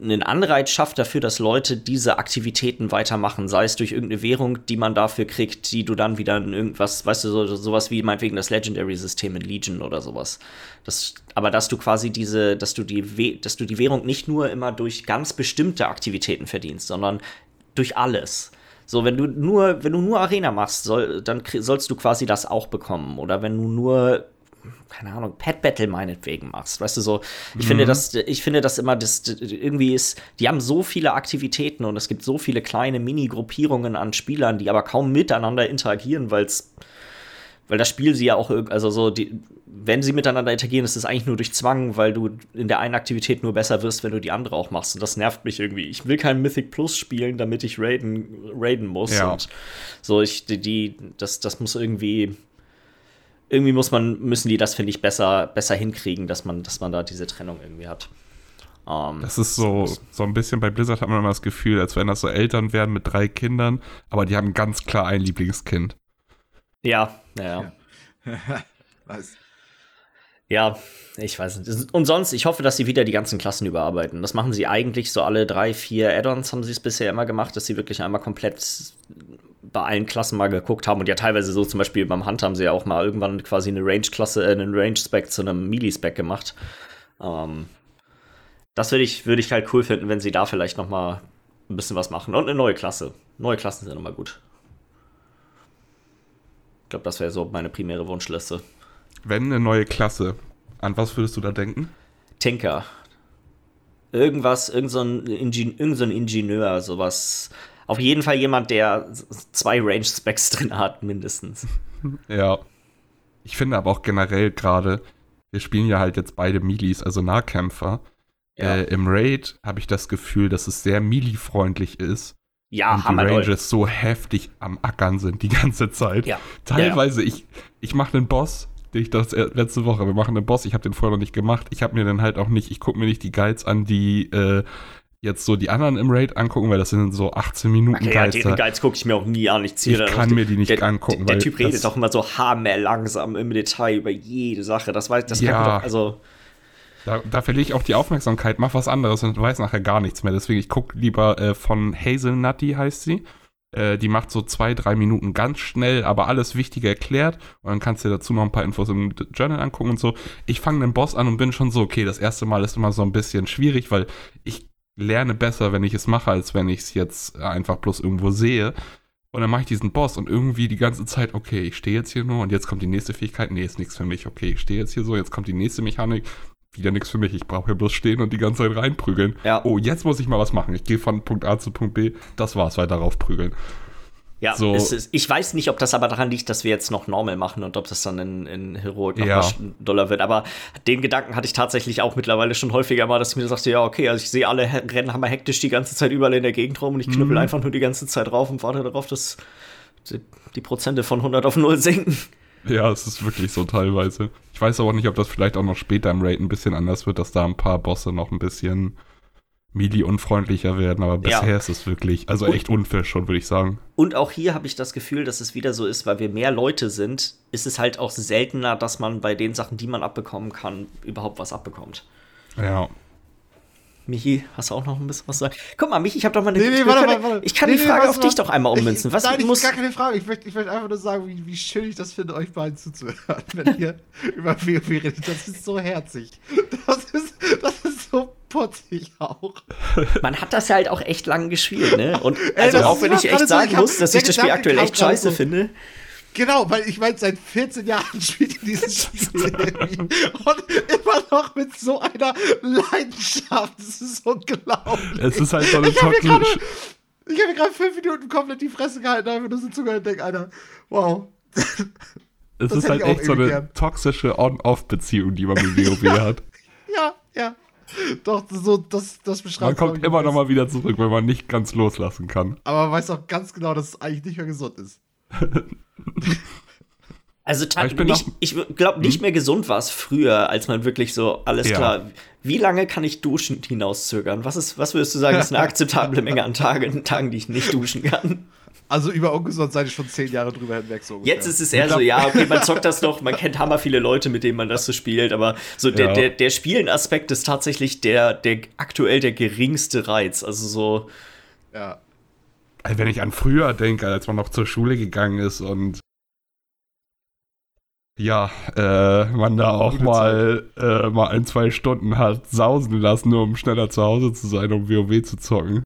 einen Anreiz schafft dafür, dass Leute diese Aktivitäten weitermachen, sei es durch irgendeine Währung, die man dafür kriegt, die du dann wieder in irgendwas, weißt du, so, sowas wie meinetwegen das Legendary-System in Legion oder sowas. Das, aber dass du quasi diese, dass du die, dass du die Währung nicht nur immer durch ganz bestimmte Aktivitäten verdienst, sondern durch alles. So, wenn du nur, wenn du nur Arena machst, soll, dann sollst du quasi das auch bekommen. Oder wenn du nur keine Ahnung, Pet Battle meinetwegen machst. Weißt du so, ich mhm. finde das, ich finde das immer, das irgendwie ist, die haben so viele Aktivitäten und es gibt so viele kleine Mini-Gruppierungen an Spielern, die aber kaum miteinander interagieren, weil es weil das Spiel sie ja auch, also so, die, wenn sie miteinander interagieren, ist es eigentlich nur durch Zwang, weil du in der einen Aktivität nur besser wirst, wenn du die andere auch machst. Und das nervt mich irgendwie. Ich will kein Mythic Plus spielen, damit ich raiden, raiden muss. Ja. Und so, ich, die, die, das, das muss irgendwie, irgendwie muss man, müssen die das, finde ich, besser, besser hinkriegen, dass man, dass man da diese Trennung irgendwie hat. Um, ähm, das ist so, so ein bisschen bei Blizzard hat man immer das Gefühl, als wenn das so Eltern werden mit drei Kindern, aber die haben ganz klar ein Lieblingskind. Ja, ja. Ja, Was? ja ich weiß nicht. Und sonst, ich hoffe, dass sie wieder die ganzen Klassen überarbeiten. Das machen sie eigentlich so alle drei, vier Add-ons haben sie es bisher immer gemacht, dass sie wirklich einmal komplett bei allen Klassen mal geguckt haben und ja teilweise so zum Beispiel beim Hunt haben sie ja auch mal irgendwann quasi eine Range-Klasse, äh, einen Range-Spec zu einem Melee-Spec gemacht. Ähm, das würde ich, würd ich halt cool finden, wenn sie da vielleicht noch mal ein bisschen was machen. Und eine neue Klasse. Neue Klassen sind immer gut. Ich glaube, das wäre so meine primäre Wunschliste. Wenn eine neue Klasse, an was würdest du da denken? Tinker. Irgendwas, irgend so Ingen irgend so Ingenieur, sowas. Auf jeden Fall jemand, der zwei Range-Specs drin hat, mindestens. Ja. Ich finde aber auch generell gerade, wir spielen ja halt jetzt beide Milis, also Nahkämpfer. Ja. Äh, Im Raid habe ich das Gefühl, dass es sehr melee-freundlich ist. Ja, und die Rangers so heftig am Ackern sind die ganze Zeit. Ja. Teilweise, ja, ja. ich, ich mache einen Boss, den ich das letzte Woche, wir machen einen Boss, ich habe den vorher noch nicht gemacht. Ich habe mir dann halt auch nicht, ich gucke mir nicht die Guides an, die äh, jetzt so die anderen im Raid angucken, weil das sind so 18 Minuten okay, Guides. Ja, die Guides gucke ich mir auch nie an. Ich, ziehe ich kann mir die nicht der, angucken. Der, der Typ redet auch immer so haarmehr langsam im Detail über jede Sache. Das weiß, das ja. kann doch, also da, da verliere ich auch die Aufmerksamkeit, mach was anderes und weiß nachher gar nichts mehr. Deswegen, ich gucke lieber äh, von Hazelnutty heißt sie. Äh, die macht so zwei, drei Minuten ganz schnell, aber alles Wichtige erklärt. Und dann kannst du dir dazu noch ein paar Infos im Journal angucken und so. Ich fange den Boss an und bin schon so, okay, das erste Mal ist immer so ein bisschen schwierig, weil ich lerne besser, wenn ich es mache, als wenn ich es jetzt einfach bloß irgendwo sehe. Und dann mache ich diesen Boss und irgendwie die ganze Zeit, okay, ich stehe jetzt hier nur und jetzt kommt die nächste Fähigkeit. Nee, ist nichts für mich. Okay, ich stehe jetzt hier so, jetzt kommt die nächste Mechanik wieder nichts für mich. Ich brauche hier bloß stehen und die ganze Zeit reinprügeln. Ja. Oh, jetzt muss ich mal was machen. Ich gehe von Punkt A zu Punkt B. Das war's, weiter raufprügeln. Ja, so. ist, ich weiß nicht, ob das aber daran liegt, dass wir jetzt noch Normal machen und ob das dann in, in Heroic noch ja. Dollar wird. Aber den Gedanken hatte ich tatsächlich auch mittlerweile schon häufiger mal, dass ich mir sagte, ja, okay, also ich sehe alle rennen hammer hektisch die ganze Zeit überall in der Gegend rum und ich knüppel mhm. einfach nur die ganze Zeit rauf und warte darauf, dass die, die Prozente von 100 auf 0 sinken. Ja, es ist wirklich so teilweise. Ich weiß aber nicht, ob das vielleicht auch noch später im Raid ein bisschen anders wird, dass da ein paar Bosse noch ein bisschen melee-unfreundlicher werden, aber bisher ja. ist es wirklich, also und, echt unfair schon, würde ich sagen. Und auch hier habe ich das Gefühl, dass es wieder so ist, weil wir mehr Leute sind, ist es halt auch seltener, dass man bei den Sachen, die man abbekommen kann, überhaupt was abbekommt. Ja. Michi, hast du auch noch ein bisschen was zu sagen? Guck mal, Michi, ich habe doch mal eine. Nee, nee, warte, warte, warte. Ich kann nee, die Frage nee, auf dich doch einmal ummünzen. Was nein, ich muss gar keine Frage. Ich möchte, ich möchte einfach nur sagen, wie, wie schön ich das finde, euch beiden zuzuhören, wenn ihr über WoW redet. Das ist so herzig. Das ist, das ist so putzig auch. Man hat das ja halt auch echt lang gespielt, ne? Und also Ey, auch wenn ich echt sagen so, muss, dass ich das Spiel aktuell echt scheiße finde. Genau, weil ich meine, seit 14 Jahren spielt ihr dieses Spiel und immer noch mit so einer Leidenschaft. Das ist unglaublich. Es ist halt so eine toxische. Ich habe mir gerade fünf Minuten komplett die Fresse gehalten, einfach nur so zugehört und denke, Alter, wow. Es ist halt echt so eine gern. toxische On-Off-Beziehung, die man mit WoW hat. Ja, ja. Doch, so, das, das beschreibt Man kommt immer noch mal wieder zurück, wenn man nicht ganz loslassen kann. Aber man weiß auch ganz genau, dass es eigentlich nicht mehr gesund ist. Also nicht, ich glaube, nicht hm? mehr gesund war es früher, als man wirklich so, alles ja. klar, wie lange kann ich duschen hinauszögern? Was, ist, was würdest du sagen, ist eine akzeptable Menge an Tagen, Tagen, die ich nicht duschen kann? Also über ungesund seid ihr schon zehn Jahre drüber hinweg so ungefähr. Jetzt ist es eher so, ja, okay, man zockt das noch, man kennt hammer viele Leute, mit denen man das so spielt, aber so der, ja. der, der Spielen-Aspekt ist tatsächlich der, der aktuell der geringste Reiz. Also so. Ja. Also wenn ich an früher denke, als man noch zur Schule gegangen ist und ja, äh, man da auch mal, äh, mal ein, zwei Stunden hat sausen lassen, nur um schneller zu Hause zu sein, um WoW zu zocken.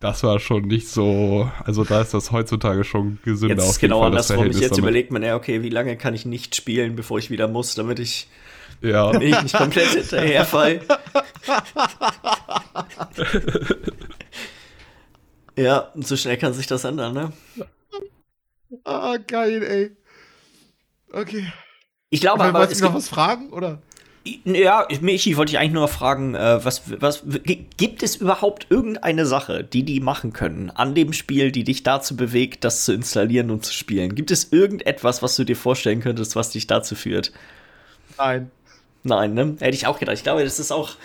Das war schon nicht so, also da ist das heutzutage schon gesünder. Jetzt ist genau Fall, andersrum. Ich jetzt damit. überlegt man, ja, okay, wie lange kann ich nicht spielen, bevor ich wieder muss, damit ich, ja. damit ich nicht komplett hinterherfall. Ja, so schnell kann sich das ändern, ne? Ah, geil, ey. Okay. Ich glaube aber. Wolltest du noch was fragen, oder? Ja, Michi, wollte ich eigentlich nur fragen, äh, was, was, gibt es überhaupt irgendeine Sache, die die machen können an dem Spiel, die dich dazu bewegt, das zu installieren und zu spielen? Gibt es irgendetwas, was du dir vorstellen könntest, was dich dazu führt? Nein. Nein, ne? Hätte ich auch gedacht. Ich glaube, das ist auch.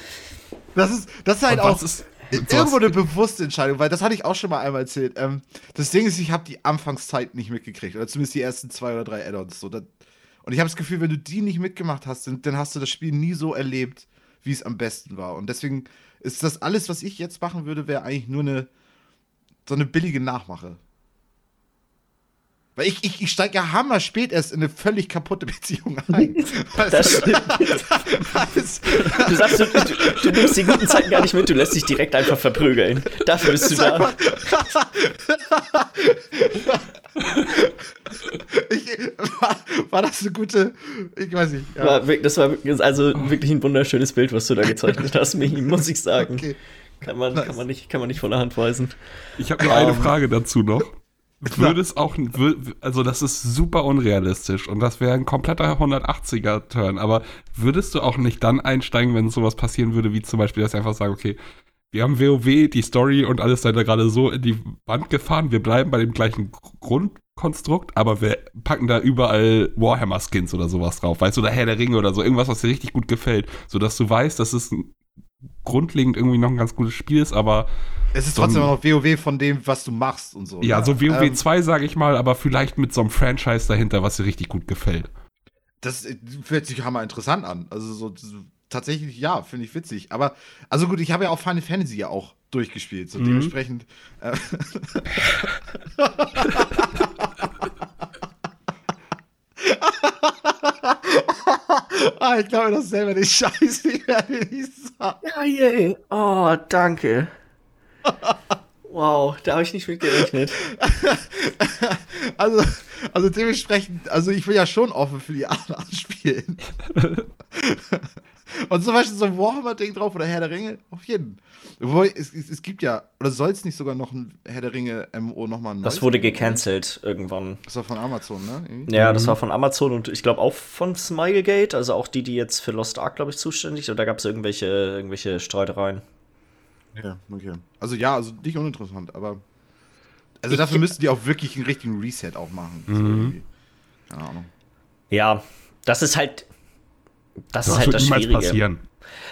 Das ist, das ist halt auch. Ist, irgendwo eine bewusste Entscheidung, weil das hatte ich auch schon mal einmal erzählt. Ähm, das Ding ist, ich habe die Anfangszeit nicht mitgekriegt, oder zumindest die ersten zwei oder drei Add-ons. So. Und ich habe das Gefühl, wenn du die nicht mitgemacht hast, dann, dann hast du das Spiel nie so erlebt, wie es am besten war. Und deswegen ist das alles, was ich jetzt machen würde, wäre eigentlich nur eine so eine billige Nachmache. Weil ich, ich, ich steige ja hammer spät erst in eine völlig kaputte Beziehung ein. Das stimmt. du sagst, du, du, du, nimmst die guten Zeiten gar nicht mit, du lässt dich direkt einfach verprügeln. Dafür bist du da. ich, war, war, das eine gute, ich weiß nicht. Ja. War, das war also wirklich ein wunderschönes Bild, was du da gezeichnet hast, Michi, muss ich sagen. Okay. Kann man, nice. kann, man nicht, kann man nicht von der Hand weisen. Ich habe nur um, eine Frage dazu noch. Würde es auch, also das ist super unrealistisch und das wäre ein kompletter 180er-Turn, aber würdest du auch nicht dann einsteigen, wenn sowas passieren würde, wie zum Beispiel, dass einfach sagen, okay, wir haben WoW, die Story und alles da gerade so in die Wand gefahren, wir bleiben bei dem gleichen Grundkonstrukt, aber wir packen da überall Warhammer-Skins oder sowas drauf, weißt du, oder Herr der Ringe oder so, irgendwas, was dir richtig gut gefällt, sodass du weißt, dass es grundlegend irgendwie noch ein ganz gutes Spiel ist, aber es ist trotzdem so noch WoW von dem, was du machst und so. Ja, so WoW ähm, 2, sage ich mal, aber vielleicht mit so einem Franchise dahinter, was dir richtig gut gefällt. Das hört sich hammer interessant an. Also so, tatsächlich, ja, finde ich witzig. Aber, also gut, ich habe ja auch Final Fantasy ja auch durchgespielt. So mhm. dementsprechend. Äh, ah, ich glaube das selber nicht scheiße. Ich werde nicht sagen. Ja, yeah. Oh, danke. Wow, da habe ich nicht mit gerechnet. also, also dementsprechend, also ich will ja schon offen für die anderen spielen. Und zum Beispiel so ein Warhammer-Ding drauf oder Herr der Ringe, auf jeden. Wobei, es, es, es gibt ja, oder soll es nicht sogar noch ein Herr der Ringe MO nochmal ein Das wurde gecancelt irgendwann. Das war von Amazon, ne? Irgendwie? Ja, das mhm. war von Amazon und ich glaube auch von Smilegate, also auch die, die jetzt für Lost Ark, glaube ich, zuständig sind. Da gab es irgendwelche, irgendwelche Streitereien. Ja, okay. Also ja, also nicht uninteressant, aber. Also ich dafür müssten die auch wirklich einen richtigen Reset auch machen. Mhm. Keine Ahnung. Ja, das ist halt. Das, das ist halt das Schwierige. Passieren.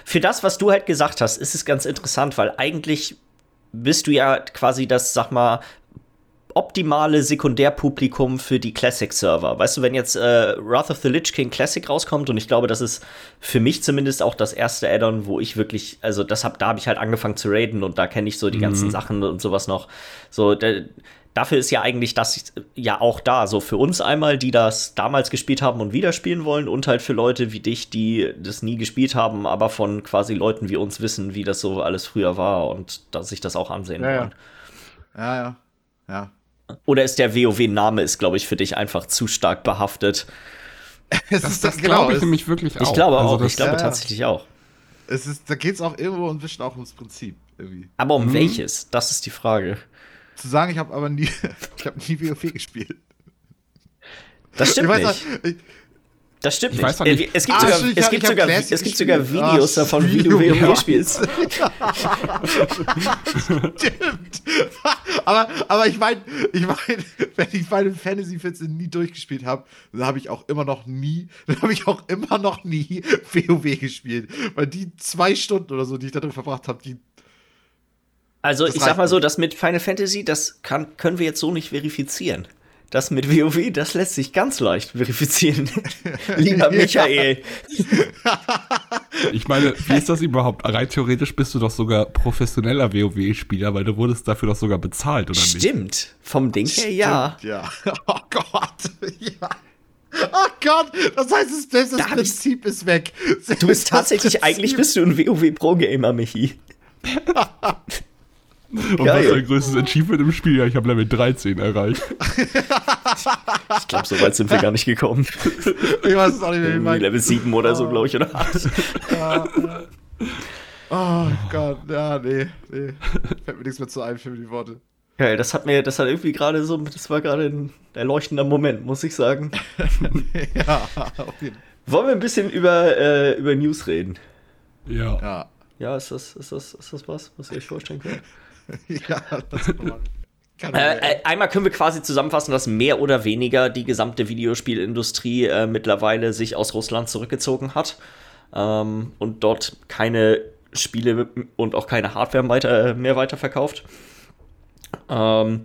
Für das, was du halt gesagt hast, ist es ganz interessant, weil eigentlich bist du ja quasi das, sag mal, optimale Sekundärpublikum für die Classic-Server. Weißt du, wenn jetzt äh, Wrath of the Lich King Classic rauskommt, und ich glaube, das ist für mich zumindest auch das erste Add-on, wo ich wirklich, also das hab, da habe ich halt angefangen zu raiden und da kenne ich so die mhm. ganzen Sachen und sowas noch. So, da, dafür ist ja eigentlich das ja auch da. So für uns einmal, die das damals gespielt haben und wieder spielen wollen, und halt für Leute wie dich, die das nie gespielt haben, aber von quasi Leuten wie uns wissen, wie das so alles früher war und dass sich das auch ansehen ja, wollen. Ja, ja. Ja. Oder ist der WoW-Name, ist, glaube ich, für dich einfach zu stark behaftet? das, das, das genau, glaube ich nämlich wirklich auch. Ich glaube also auch, ich glaube ja, tatsächlich auch. Es ist, da geht es auch irgendwo ein bisschen auch ums Prinzip. Irgendwie. Aber um mhm. welches? Das ist die Frage. Zu sagen, ich habe aber nie, ich habe nie WoW gespielt. Das stimmt ich nicht. Auch, ich, das stimmt ich nicht. nicht. Es gibt, ah, sogar, es, gibt sogar, es gibt sogar Videos ah, davon, wie du WoW spielst. stimmt. aber, aber ich meine, ich mein, wenn ich Final Fantasy 14 nie durchgespielt habe, dann habe ich auch immer noch nie, dann habe ich auch immer noch nie WoW gespielt. Weil die zwei Stunden oder so, die ich da drin verbracht habe, die also ich sag mal so, das mit Final Fantasy, das kann, können wir jetzt so nicht verifizieren. Das mit WoW, das lässt sich ganz leicht verifizieren. Lieber Michael. ich meine, wie ist das überhaupt? Rein theoretisch bist du doch sogar professioneller WoW-Spieler, weil du wurdest dafür doch sogar bezahlt, oder Stimmt. nicht? Stimmt. Vom Ding her ja. ja. Oh Gott. Ja. Oh Gott, das heißt, das, das da Prinzip ist weg. Du bist tatsächlich, eigentlich bist du ein WoW-Pro-Gamer, Michi. Und Geil. was ist dein größtes Achievement im Spiel? Ja, ich habe Level 13 erreicht. ich glaube, so weit sind wir gar nicht gekommen. Ich weiß es auch nicht mehr. Wie Level 7 oder so, glaube ich, oder? ja, ja. Oh Gott, ja, nee, nee. Fällt mir nichts mehr zu ein für die Worte. Geil, das hat mir, das hat irgendwie gerade so, das war gerade ein erleuchtender Moment, muss ich sagen. ja, auf jeden Fall. Wollen wir ein bisschen über, äh, über News reden? Ja. Ja, ja ist, das, ist, das, ist das was, was ihr euch vorstellen könnt? ja, das äh, äh, einmal können wir quasi zusammenfassen, dass mehr oder weniger die gesamte Videospielindustrie äh, mittlerweile sich aus Russland zurückgezogen hat ähm, und dort keine Spiele und auch keine Hardware weiter, mehr weiterverkauft. Ähm,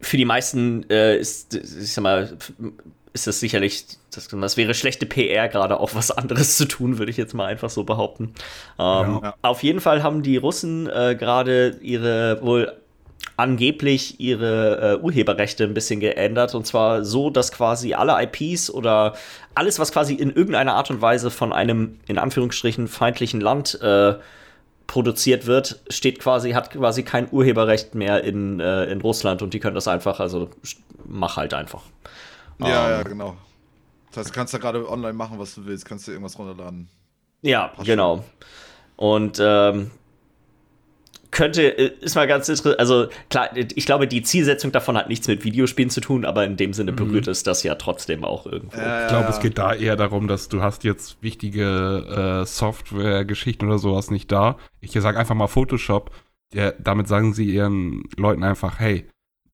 für die meisten äh, ist, ich sag mal, ist das sicherlich, das, das wäre schlechte PR, gerade auch was anderes zu tun, würde ich jetzt mal einfach so behaupten. Ähm, ja. Auf jeden Fall haben die Russen äh, gerade ihre wohl angeblich ihre äh, Urheberrechte ein bisschen geändert. Und zwar so, dass quasi alle IPs oder alles, was quasi in irgendeiner Art und Weise von einem, in Anführungsstrichen, feindlichen Land äh, produziert wird, steht quasi, hat quasi kein Urheberrecht mehr in, äh, in Russland und die können das einfach, also mach halt einfach. Ja, um, ja, ähm, genau. Das heißt, du kannst ja gerade online machen, was du willst, kannst du irgendwas runterladen. Ja, Passt genau. Schon. Und ähm, könnte, äh, ist mal ganz interessant, also klar, ich glaube, die Zielsetzung davon hat nichts mit Videospielen zu tun, aber in dem Sinne mhm. berührt mhm. es das ja trotzdem auch irgendwo. Äh, ich glaube, es geht da eher darum, dass du hast jetzt wichtige äh, Software-Geschichten oder sowas nicht da. Ich sage einfach mal Photoshop. Der, damit sagen sie ihren Leuten einfach, hey,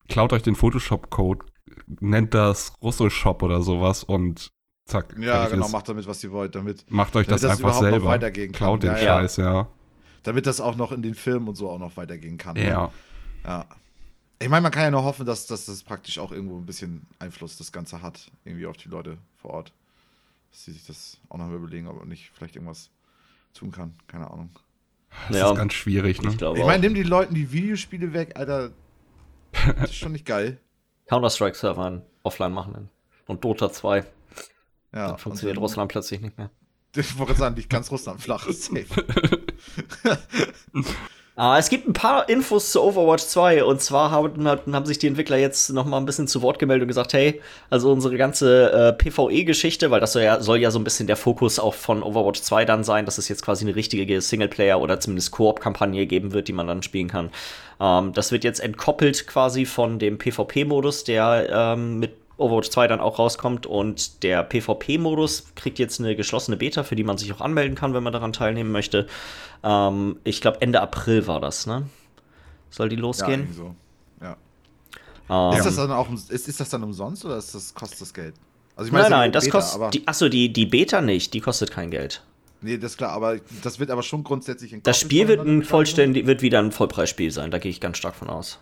klaut euch den Photoshop-Code, nennt das Russo-Shop oder sowas und zack. Ja, genau, ist. macht damit, was ihr wollt. Damit, macht euch das, das einfach selber. Klaut den ja, Scheiß, ja. ja damit das auch noch in den Filmen und so auch noch weitergehen kann. Ne? Ja. Ja. Ich meine, man kann ja nur hoffen, dass, dass das praktisch auch irgendwo ein bisschen Einfluss das Ganze hat, irgendwie auf die Leute vor Ort. Dass sie sich das auch noch mal überlegen, ob man nicht vielleicht irgendwas tun kann. Keine Ahnung. Das ja, ist ganz schwierig, ne? Ich, ich meine, nimm die Leuten die Videospiele weg, Alter. Das ist schon nicht geil. Counter-Strike-Server offline machen. Und Dota 2. Ja. Dann funktioniert Russland plötzlich nicht mehr. Ich wollte sagen, nicht ganz Russland flach safe. Uh, es gibt ein paar Infos zu Overwatch 2 und zwar haben, haben sich die Entwickler jetzt noch mal ein bisschen zu Wort gemeldet und gesagt, hey, also unsere ganze äh, PvE-Geschichte, weil das soll ja, soll ja so ein bisschen der Fokus auch von Overwatch 2 dann sein, dass es jetzt quasi eine richtige Singleplayer- oder zumindest Koop-Kampagne geben wird, die man dann spielen kann. Ähm, das wird jetzt entkoppelt quasi von dem PvP-Modus, der ähm, mit Overwatch 2 dann auch rauskommt und der PvP-Modus kriegt jetzt eine geschlossene Beta, für die man sich auch anmelden kann, wenn man daran teilnehmen möchte. Ähm, ich glaube, Ende April war das, ne? Soll die losgehen? Ja, so. ja. Ähm, ist, das dann auch, ist, ist das dann umsonst oder ist das, kostet das Geld? Also ich meine, nein, nein, das kostet. achso, die, die Beta nicht, die kostet kein Geld. Nee, das ist klar, aber das wird aber schon grundsätzlich in Das Spiel wird ein vollständig, wird wieder ein Vollpreisspiel sein, da gehe ich ganz stark von aus.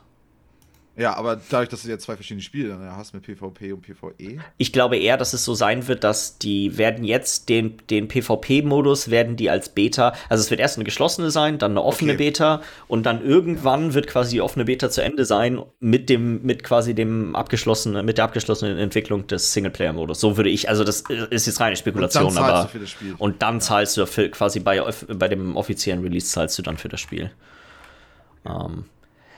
Ja, aber dadurch, dass du jetzt zwei verschiedene Spiele dann hast mit PvP und PvE. Ich glaube eher, dass es so sein wird, dass die werden jetzt den, den PvP-Modus werden die als Beta, also es wird erst eine geschlossene sein, dann eine offene okay. Beta und dann irgendwann wird quasi die offene Beta zu Ende sein mit dem, mit quasi dem abgeschlossenen, mit der abgeschlossenen Entwicklung des Singleplayer-Modus. So würde ich, also das ist jetzt reine Spekulation, und aber. Und dann zahlst du für, quasi bei, bei dem offiziellen Release zahlst du dann für das Spiel. Ähm,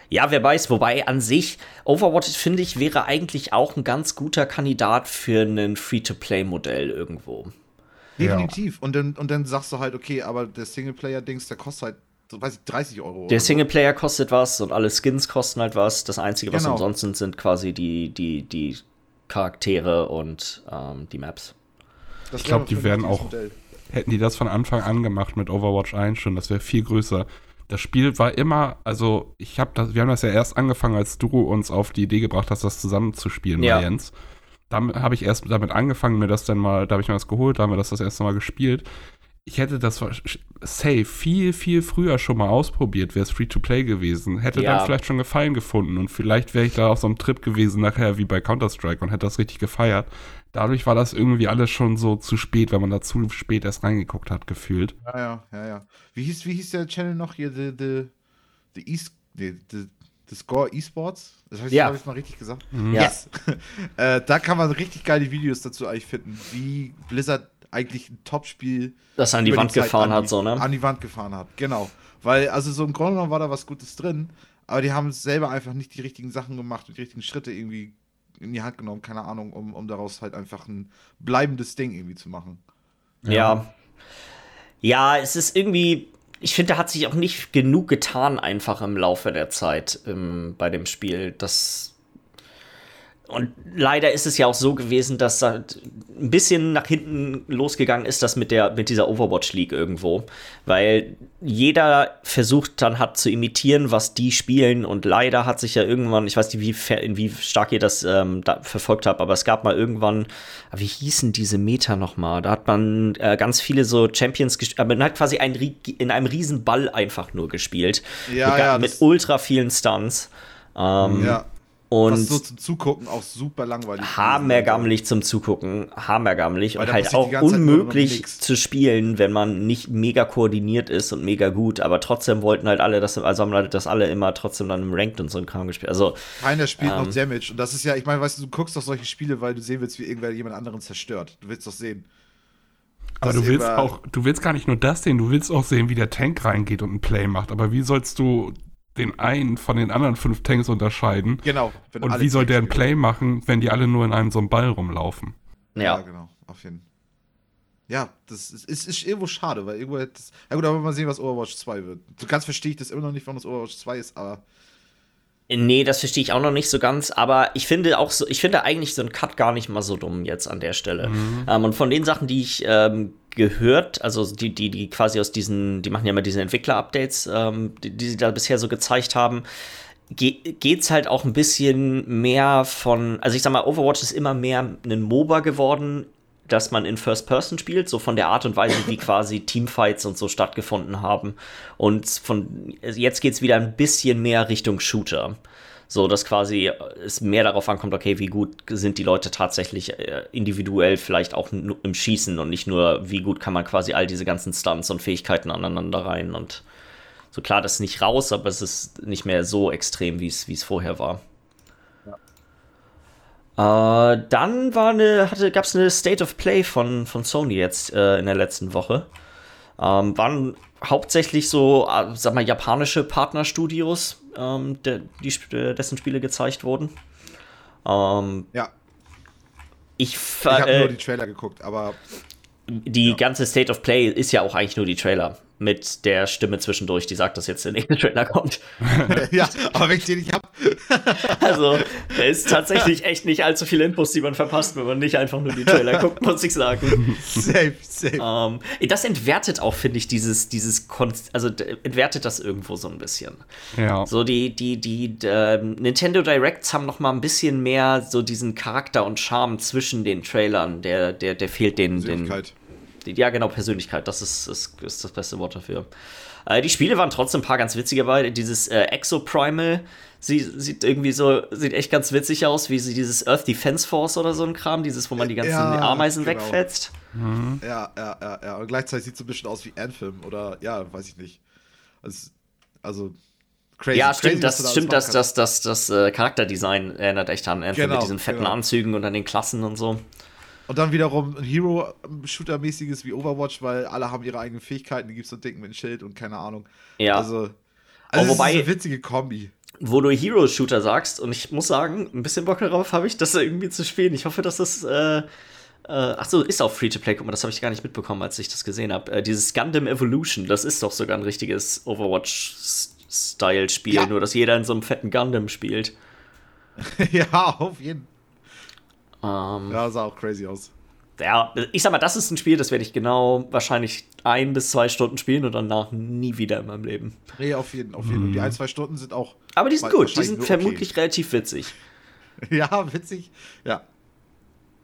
ja, wer weiß, wobei an sich Overwatch, finde ich, wäre eigentlich auch ein ganz guter Kandidat für ein Free-to-Play-Modell irgendwo. Definitiv. Ja. Und, dann, und dann sagst du halt, okay, aber der Singleplayer-Dings, der kostet halt, so weiß ich, 30 Euro. Der Singleplayer so. kostet was und alle Skins kosten halt was. Das Einzige, was genau. umsonst sind, sind quasi die, die, die Charaktere und ähm, die Maps. Das ich glaube, die werden auch, Modell. hätten die das von Anfang an gemacht mit Overwatch 1 schon, das wäre viel größer das Spiel war immer, also ich habe das, wir haben das ja erst angefangen, als du uns auf die Idee gebracht hast, das zusammenzuspielen, ja. Jens. Da habe ich erst damit angefangen, mir das dann mal, da habe ich mir das geholt, da haben wir das das erste Mal gespielt. Ich hätte das safe viel, viel früher schon mal ausprobiert, wäre es Free-to-Play gewesen. Hätte ja. dann vielleicht schon Gefallen gefunden und vielleicht wäre ich da auf so einem Trip gewesen nachher wie bei Counter-Strike und hätte das richtig gefeiert dadurch war das irgendwie alles schon so zu spät, wenn man da zu spät erst reingeguckt hat, gefühlt. Ja, ja, ja, ja. Wie hieß, wie hieß der Channel noch hier? The, the, the, East, the, the, the Score Esports? Das ja. habe ich mal richtig gesagt. Mhm. Yes. äh, da kann man richtig geile Videos dazu eigentlich finden, wie Blizzard eigentlich ein Topspiel das an die Wand die gefahren an die, hat, so, ne? An die Wand gefahren hat, genau. Weil, also so im Grunde genommen war da was Gutes drin, aber die haben selber einfach nicht die richtigen Sachen gemacht und die richtigen Schritte irgendwie in die Hand genommen, keine Ahnung, um, um daraus halt einfach ein bleibendes Ding irgendwie zu machen. Ja. Ja, ja es ist irgendwie, ich finde, da hat sich auch nicht genug getan, einfach im Laufe der Zeit ähm, bei dem Spiel. Das und leider ist es ja auch so gewesen, dass halt ein bisschen nach hinten losgegangen ist, das mit der mit dieser Overwatch League irgendwo, weil jeder versucht dann hat zu imitieren, was die spielen und leider hat sich ja irgendwann, ich weiß nicht, wie in wie stark ihr das ähm, da verfolgt habt, aber es gab mal irgendwann, wie hießen diese Meter noch mal? Da hat man äh, ganz viele so Champions gespielt, aber man hat quasi ein, in einem riesen Ball einfach nur gespielt, ja, mit, ja, mit ultra vielen Stunts. Ähm, ja Und Was so zum Zugucken auch super langweilig. hammergammelig zum Zugucken, hammergammelig und halt auch unmöglich zu spielen, wenn man nicht mega koordiniert ist und mega gut, aber trotzdem wollten halt alle, das, also haben halt das alle immer trotzdem dann im Ranked und so ein Kram gespielt. Also, Keiner spielt Ähm. noch Damage. Und das ist ja, ich meine, weißt du, du guckst auf solche Spiele, weil du sehen willst, wie irgendwer jemand anderen zerstört. Du willst doch sehen. Aber dass du willst auch, du willst gar nicht nur das sehen, du willst auch sehen, wie der Tank reingeht und ein Play macht. Aber wie sollst du den einen von den anderen fünf Tanks unterscheiden? Genau. wenn Und alle wie soll der ein. Play machen, wenn die alle nur in einem so einem Ball rumlaufen? Ja, ja. genau. Auf jeden Fall. Ja, das ist, ist, ist irgendwo schade, weil irgendwo hätte das, Ja, gut, aber mal sehen, was Overwatch 2 wird. So ganz verstehe ich das immer noch nicht, warum das Overwatch 2 ist, aber. Nee, das verstehe ich auch noch nicht so ganz, aber ich finde auch so, ich finde eigentlich so ein Cut gar nicht mal so dumm jetzt an der Stelle. Ähm, und von den Sachen, die ich ähm, gehört, also die, die, die quasi aus diesen, die machen ja immer diese Entwickler-Updates, ähm, die, die sie da bisher so gezeigt haben, ge geht's halt auch ein bisschen mehr von, also ich sag mal, Overwatch ist immer mehr ein MOBA geworden, dass man in First Person spielt, so von der Art und Weise, wie quasi Teamfights und so stattgefunden haben. Und von jetzt geht's wieder ein bisschen mehr Richtung Shooter. So, dass quasi es mehr darauf ankommt, okay, wie gut sind die Leute tatsächlich äh, individuell vielleicht auch im Schießen und nicht nur, wie gut kann man quasi all diese ganzen Stunts und Fähigkeiten aneinander rein. Und so klar, das ist nicht raus, aber es ist nicht mehr so extrem, wie es vorher war. Äh, dann war eine, hatte, gab es eine State of Play von, von Sony jetzt äh, in der letzten Woche. Ähm, waren hauptsächlich so, äh, sag mal, japanische Partnerstudios, ähm, der, die, äh, dessen Spiele gezeigt wurden. Ähm, Ja, ich ich habe äh, nur die Trailer geguckt, aber die ganze State of Play ist ja auch eigentlich nur die Trailer. Mit der Stimme zwischendurch, die sagt, dass jetzt der nächste Trailer kommt. ja, aber wenn ich den nicht hab, Also, da ist tatsächlich echt nicht allzu viele Infos, die man verpasst, wenn man nicht einfach nur die Trailer guckt, muss ich sagen. safe, safe. Ähm, das entwertet auch, finde ich, dieses, dieses, Kon also entwertet das irgendwo so ein bisschen. Ja. So die, die, die, ähm, Nintendo Directs haben noch mal ein bisschen mehr so diesen Charakter und Charme zwischen den Trailern, der, der, der fehlt den, den, die- ja genau, Persönlichkeit, das ist, ist, ist das beste Wort dafür. Äh, die Spiele waren trotzdem ein paar ganz witzige bei. Dieses äh, Exoprimal sie, sieht irgendwie so, sieht echt ganz witzig aus, wie sie dieses Earth Defense Force oder so ein Kram, dieses, wo man die ganzen Ja, Ameisen genau. wegfetzt. Ja, ja, ja, ja. Und gleichzeitig sieht es so ein bisschen aus wie Anthem oder ja, weiß ich nicht. Also, also crazy. Ja, crazy, stimmt, du das da stimmt, alles das, das, das, das äh, Charakterdesign erinnert echt an Anthem Genau, mit diesen fetten genau. Anzügen und an den Klassen und so. Und dann wiederum ein Hero-Shooter-mäßiges wie Overwatch, weil alle haben ihre eigenen Fähigkeiten. Die gibt es so dicken mit Schild und keine Ahnung. Ja. Also, also wobei- ist eine witzige Kombi. Wo du Hero-Shooter sagst, und ich muss sagen, ein bisschen Bock darauf habe ich, das irgendwie zu spielen. Ich hoffe, dass das. Äh, äh, ach so, ist auch Free-to-Play. Guck mal, das habe ich gar nicht mitbekommen, als ich das gesehen habe. Äh, dieses Gundam Evolution, das ist doch sogar ein richtiges Overwatch-Style-Spiel, Ja. nur dass jeder in so einem fetten Gundam spielt. ja, auf jeden Fall. Ähm, Ja, sah auch crazy aus. ja, ich sag mal, das ist ein Spiel, das werde ich genau wahrscheinlich ein bis zwei Stunden spielen und danach nie wieder in meinem Leben. Nee, auf jeden, auf jeden. Und die ein, zwei Stunden sind auch. Aber die sind gut, die sind vermutlich relativ witzig. Okay. Ja, witzig. Ja.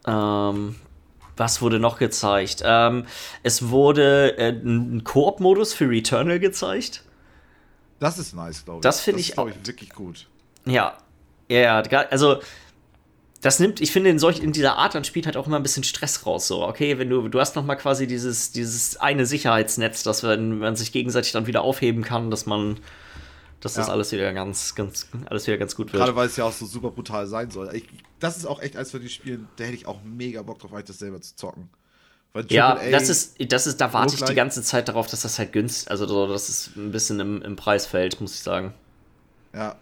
Ähm, was wurde noch gezeigt? Ähm, es wurde äh, ein Koop-Modus für Returnal gezeigt. Das ist nice, glaube ich. Das finde ich ist, glaub auch- ich wirklich gut. Ja, ja, also das nimmt, ich finde, in, solch, in dieser Art an spielt halt auch immer ein bisschen Stress raus. So, okay, wenn du, du hast noch mal quasi dieses, dieses eine Sicherheitsnetz, dass wenn man sich gegenseitig dann wieder aufheben kann, dass man, dass das Ja. alles wieder ganz, ganz, alles wieder ganz gut wird. Gerade weil es ja auch so super brutal sein soll. Ich, das ist auch echt eins von den Spielen, da hätte ich auch mega Bock drauf, eigentlich das selber zu zocken. Ja, das ist, das ist, da warte ich die ganze Zeit darauf, dass das halt günstig, also so, dass es ein bisschen im, im Preis fällt, muss ich sagen. Ja.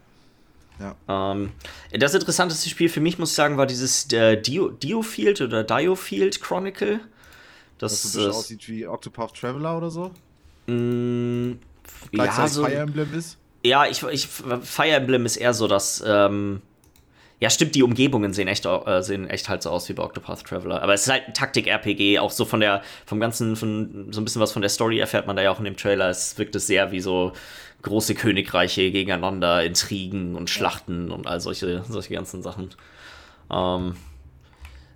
Ja. Ähm, das interessanteste Spiel für mich, muss ich sagen, war dieses äh, Dio, Diofield oder Diofield Chronicle. Das Das so aussieht wie Octopath Traveler oder so. Mh, ja, Gleichzeitig so, Fire Emblem ist. ja, ich, ich, Fire Emblem ist eher so, dass. Ähm, ja, stimmt, die Umgebungen sehen echt, äh, sehen echt halt so aus wie bei Octopath Traveler. Aber es ist halt ein Taktik-RPG, auch so von der, vom Ganzen, von, so ein bisschen was von der Story erfährt man da ja auch in dem Trailer. Es wirkt es sehr wie so große Königreiche gegeneinander, Intrigen und Schlachten und all solche, solche ganzen Sachen. Ähm,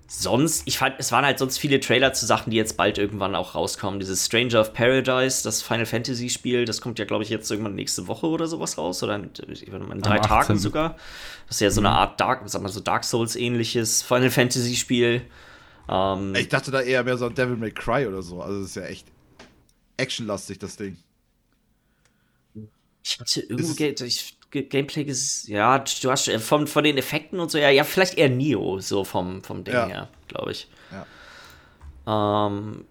sonst, ich fand, es waren halt sonst viele Trailer zu Sachen, die jetzt bald irgendwann auch rauskommen. Dieses Stranger of Paradise, das Final Fantasy Spiel, das kommt ja, glaube ich, jetzt irgendwann nächste Woche oder sowas raus. Oder in, in drei Tagen sogar. Das ist ja so eine mhm. Art Dark, sag mal so Dark Souls ähnliches Final Fantasy Spiel. Ähm, ich dachte da eher mehr so ein Devil May Cry oder so. Also, das ist ja echt actionlastig, das Ding. Ich hatte irgendwie, ich, Gameplay ist, ja, du hast von, von den Effekten und so, ja, ja, vielleicht eher Neo, so vom, vom Ding ja. her, glaube ich. Ja. Ähm,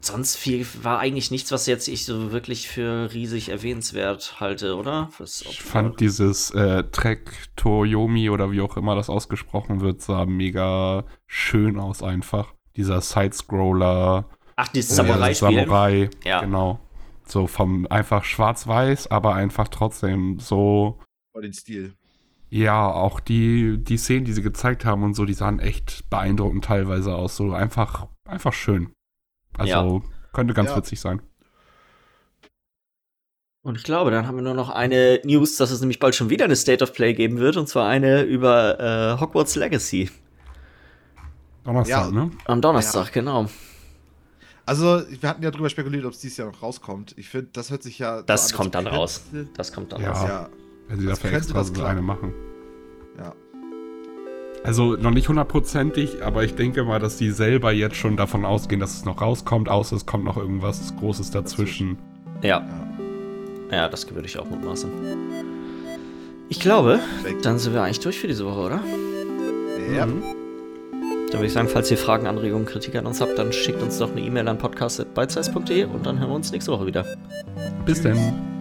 sonst viel war eigentlich nichts, was jetzt ich so wirklich für riesig erwähnenswert halte, oder? ich fand dieses äh, Trek Toyomi oder wie auch immer das ausgesprochen wird, sah mega schön aus einfach. Dieser Sidescroller. Ach, dieses Samurai-Spiel. Samurai, ja. genau. So vom einfach schwarz-weiß, aber einfach trotzdem so. Vor den Stil. Ja, auch die, die Szenen, die sie gezeigt haben und so, die sahen echt beeindruckend teilweise aus. So einfach, einfach schön. Also ja. könnte ganz ja. witzig sein. Und ich glaube, dann haben wir nur noch eine News, dass es nämlich bald schon wieder eine State of Play geben wird, und zwar eine über äh, Hogwarts Legacy. Donnerstag, ja. ne? Am Donnerstag, genau. Also, wir hatten ja drüber spekuliert, ob es dieses Jahr noch rauskommt. Ich finde, das hört sich ja. Das so kommt dann raus. Das kommt dann ja. raus. Ja. Wenn sie dafür extra so eine machen. Ja. Also noch nicht hundertprozentig, aber ich denke mal, dass die selber jetzt schon davon ausgehen, dass es noch rauskommt, außer es kommt noch irgendwas Großes dazwischen. Ja. Ja, das würde ich auch mutmaßen. Ich glaube, dann sind wir eigentlich durch für diese Woche, oder? Ja. Mhm. Dann würde ich sagen, falls ihr Fragen, Anregungen, Kritik an uns habt, dann schickt uns doch eine E-Mail an podcast.bitesize.de und dann hören wir uns nächste Woche wieder. Bis dann.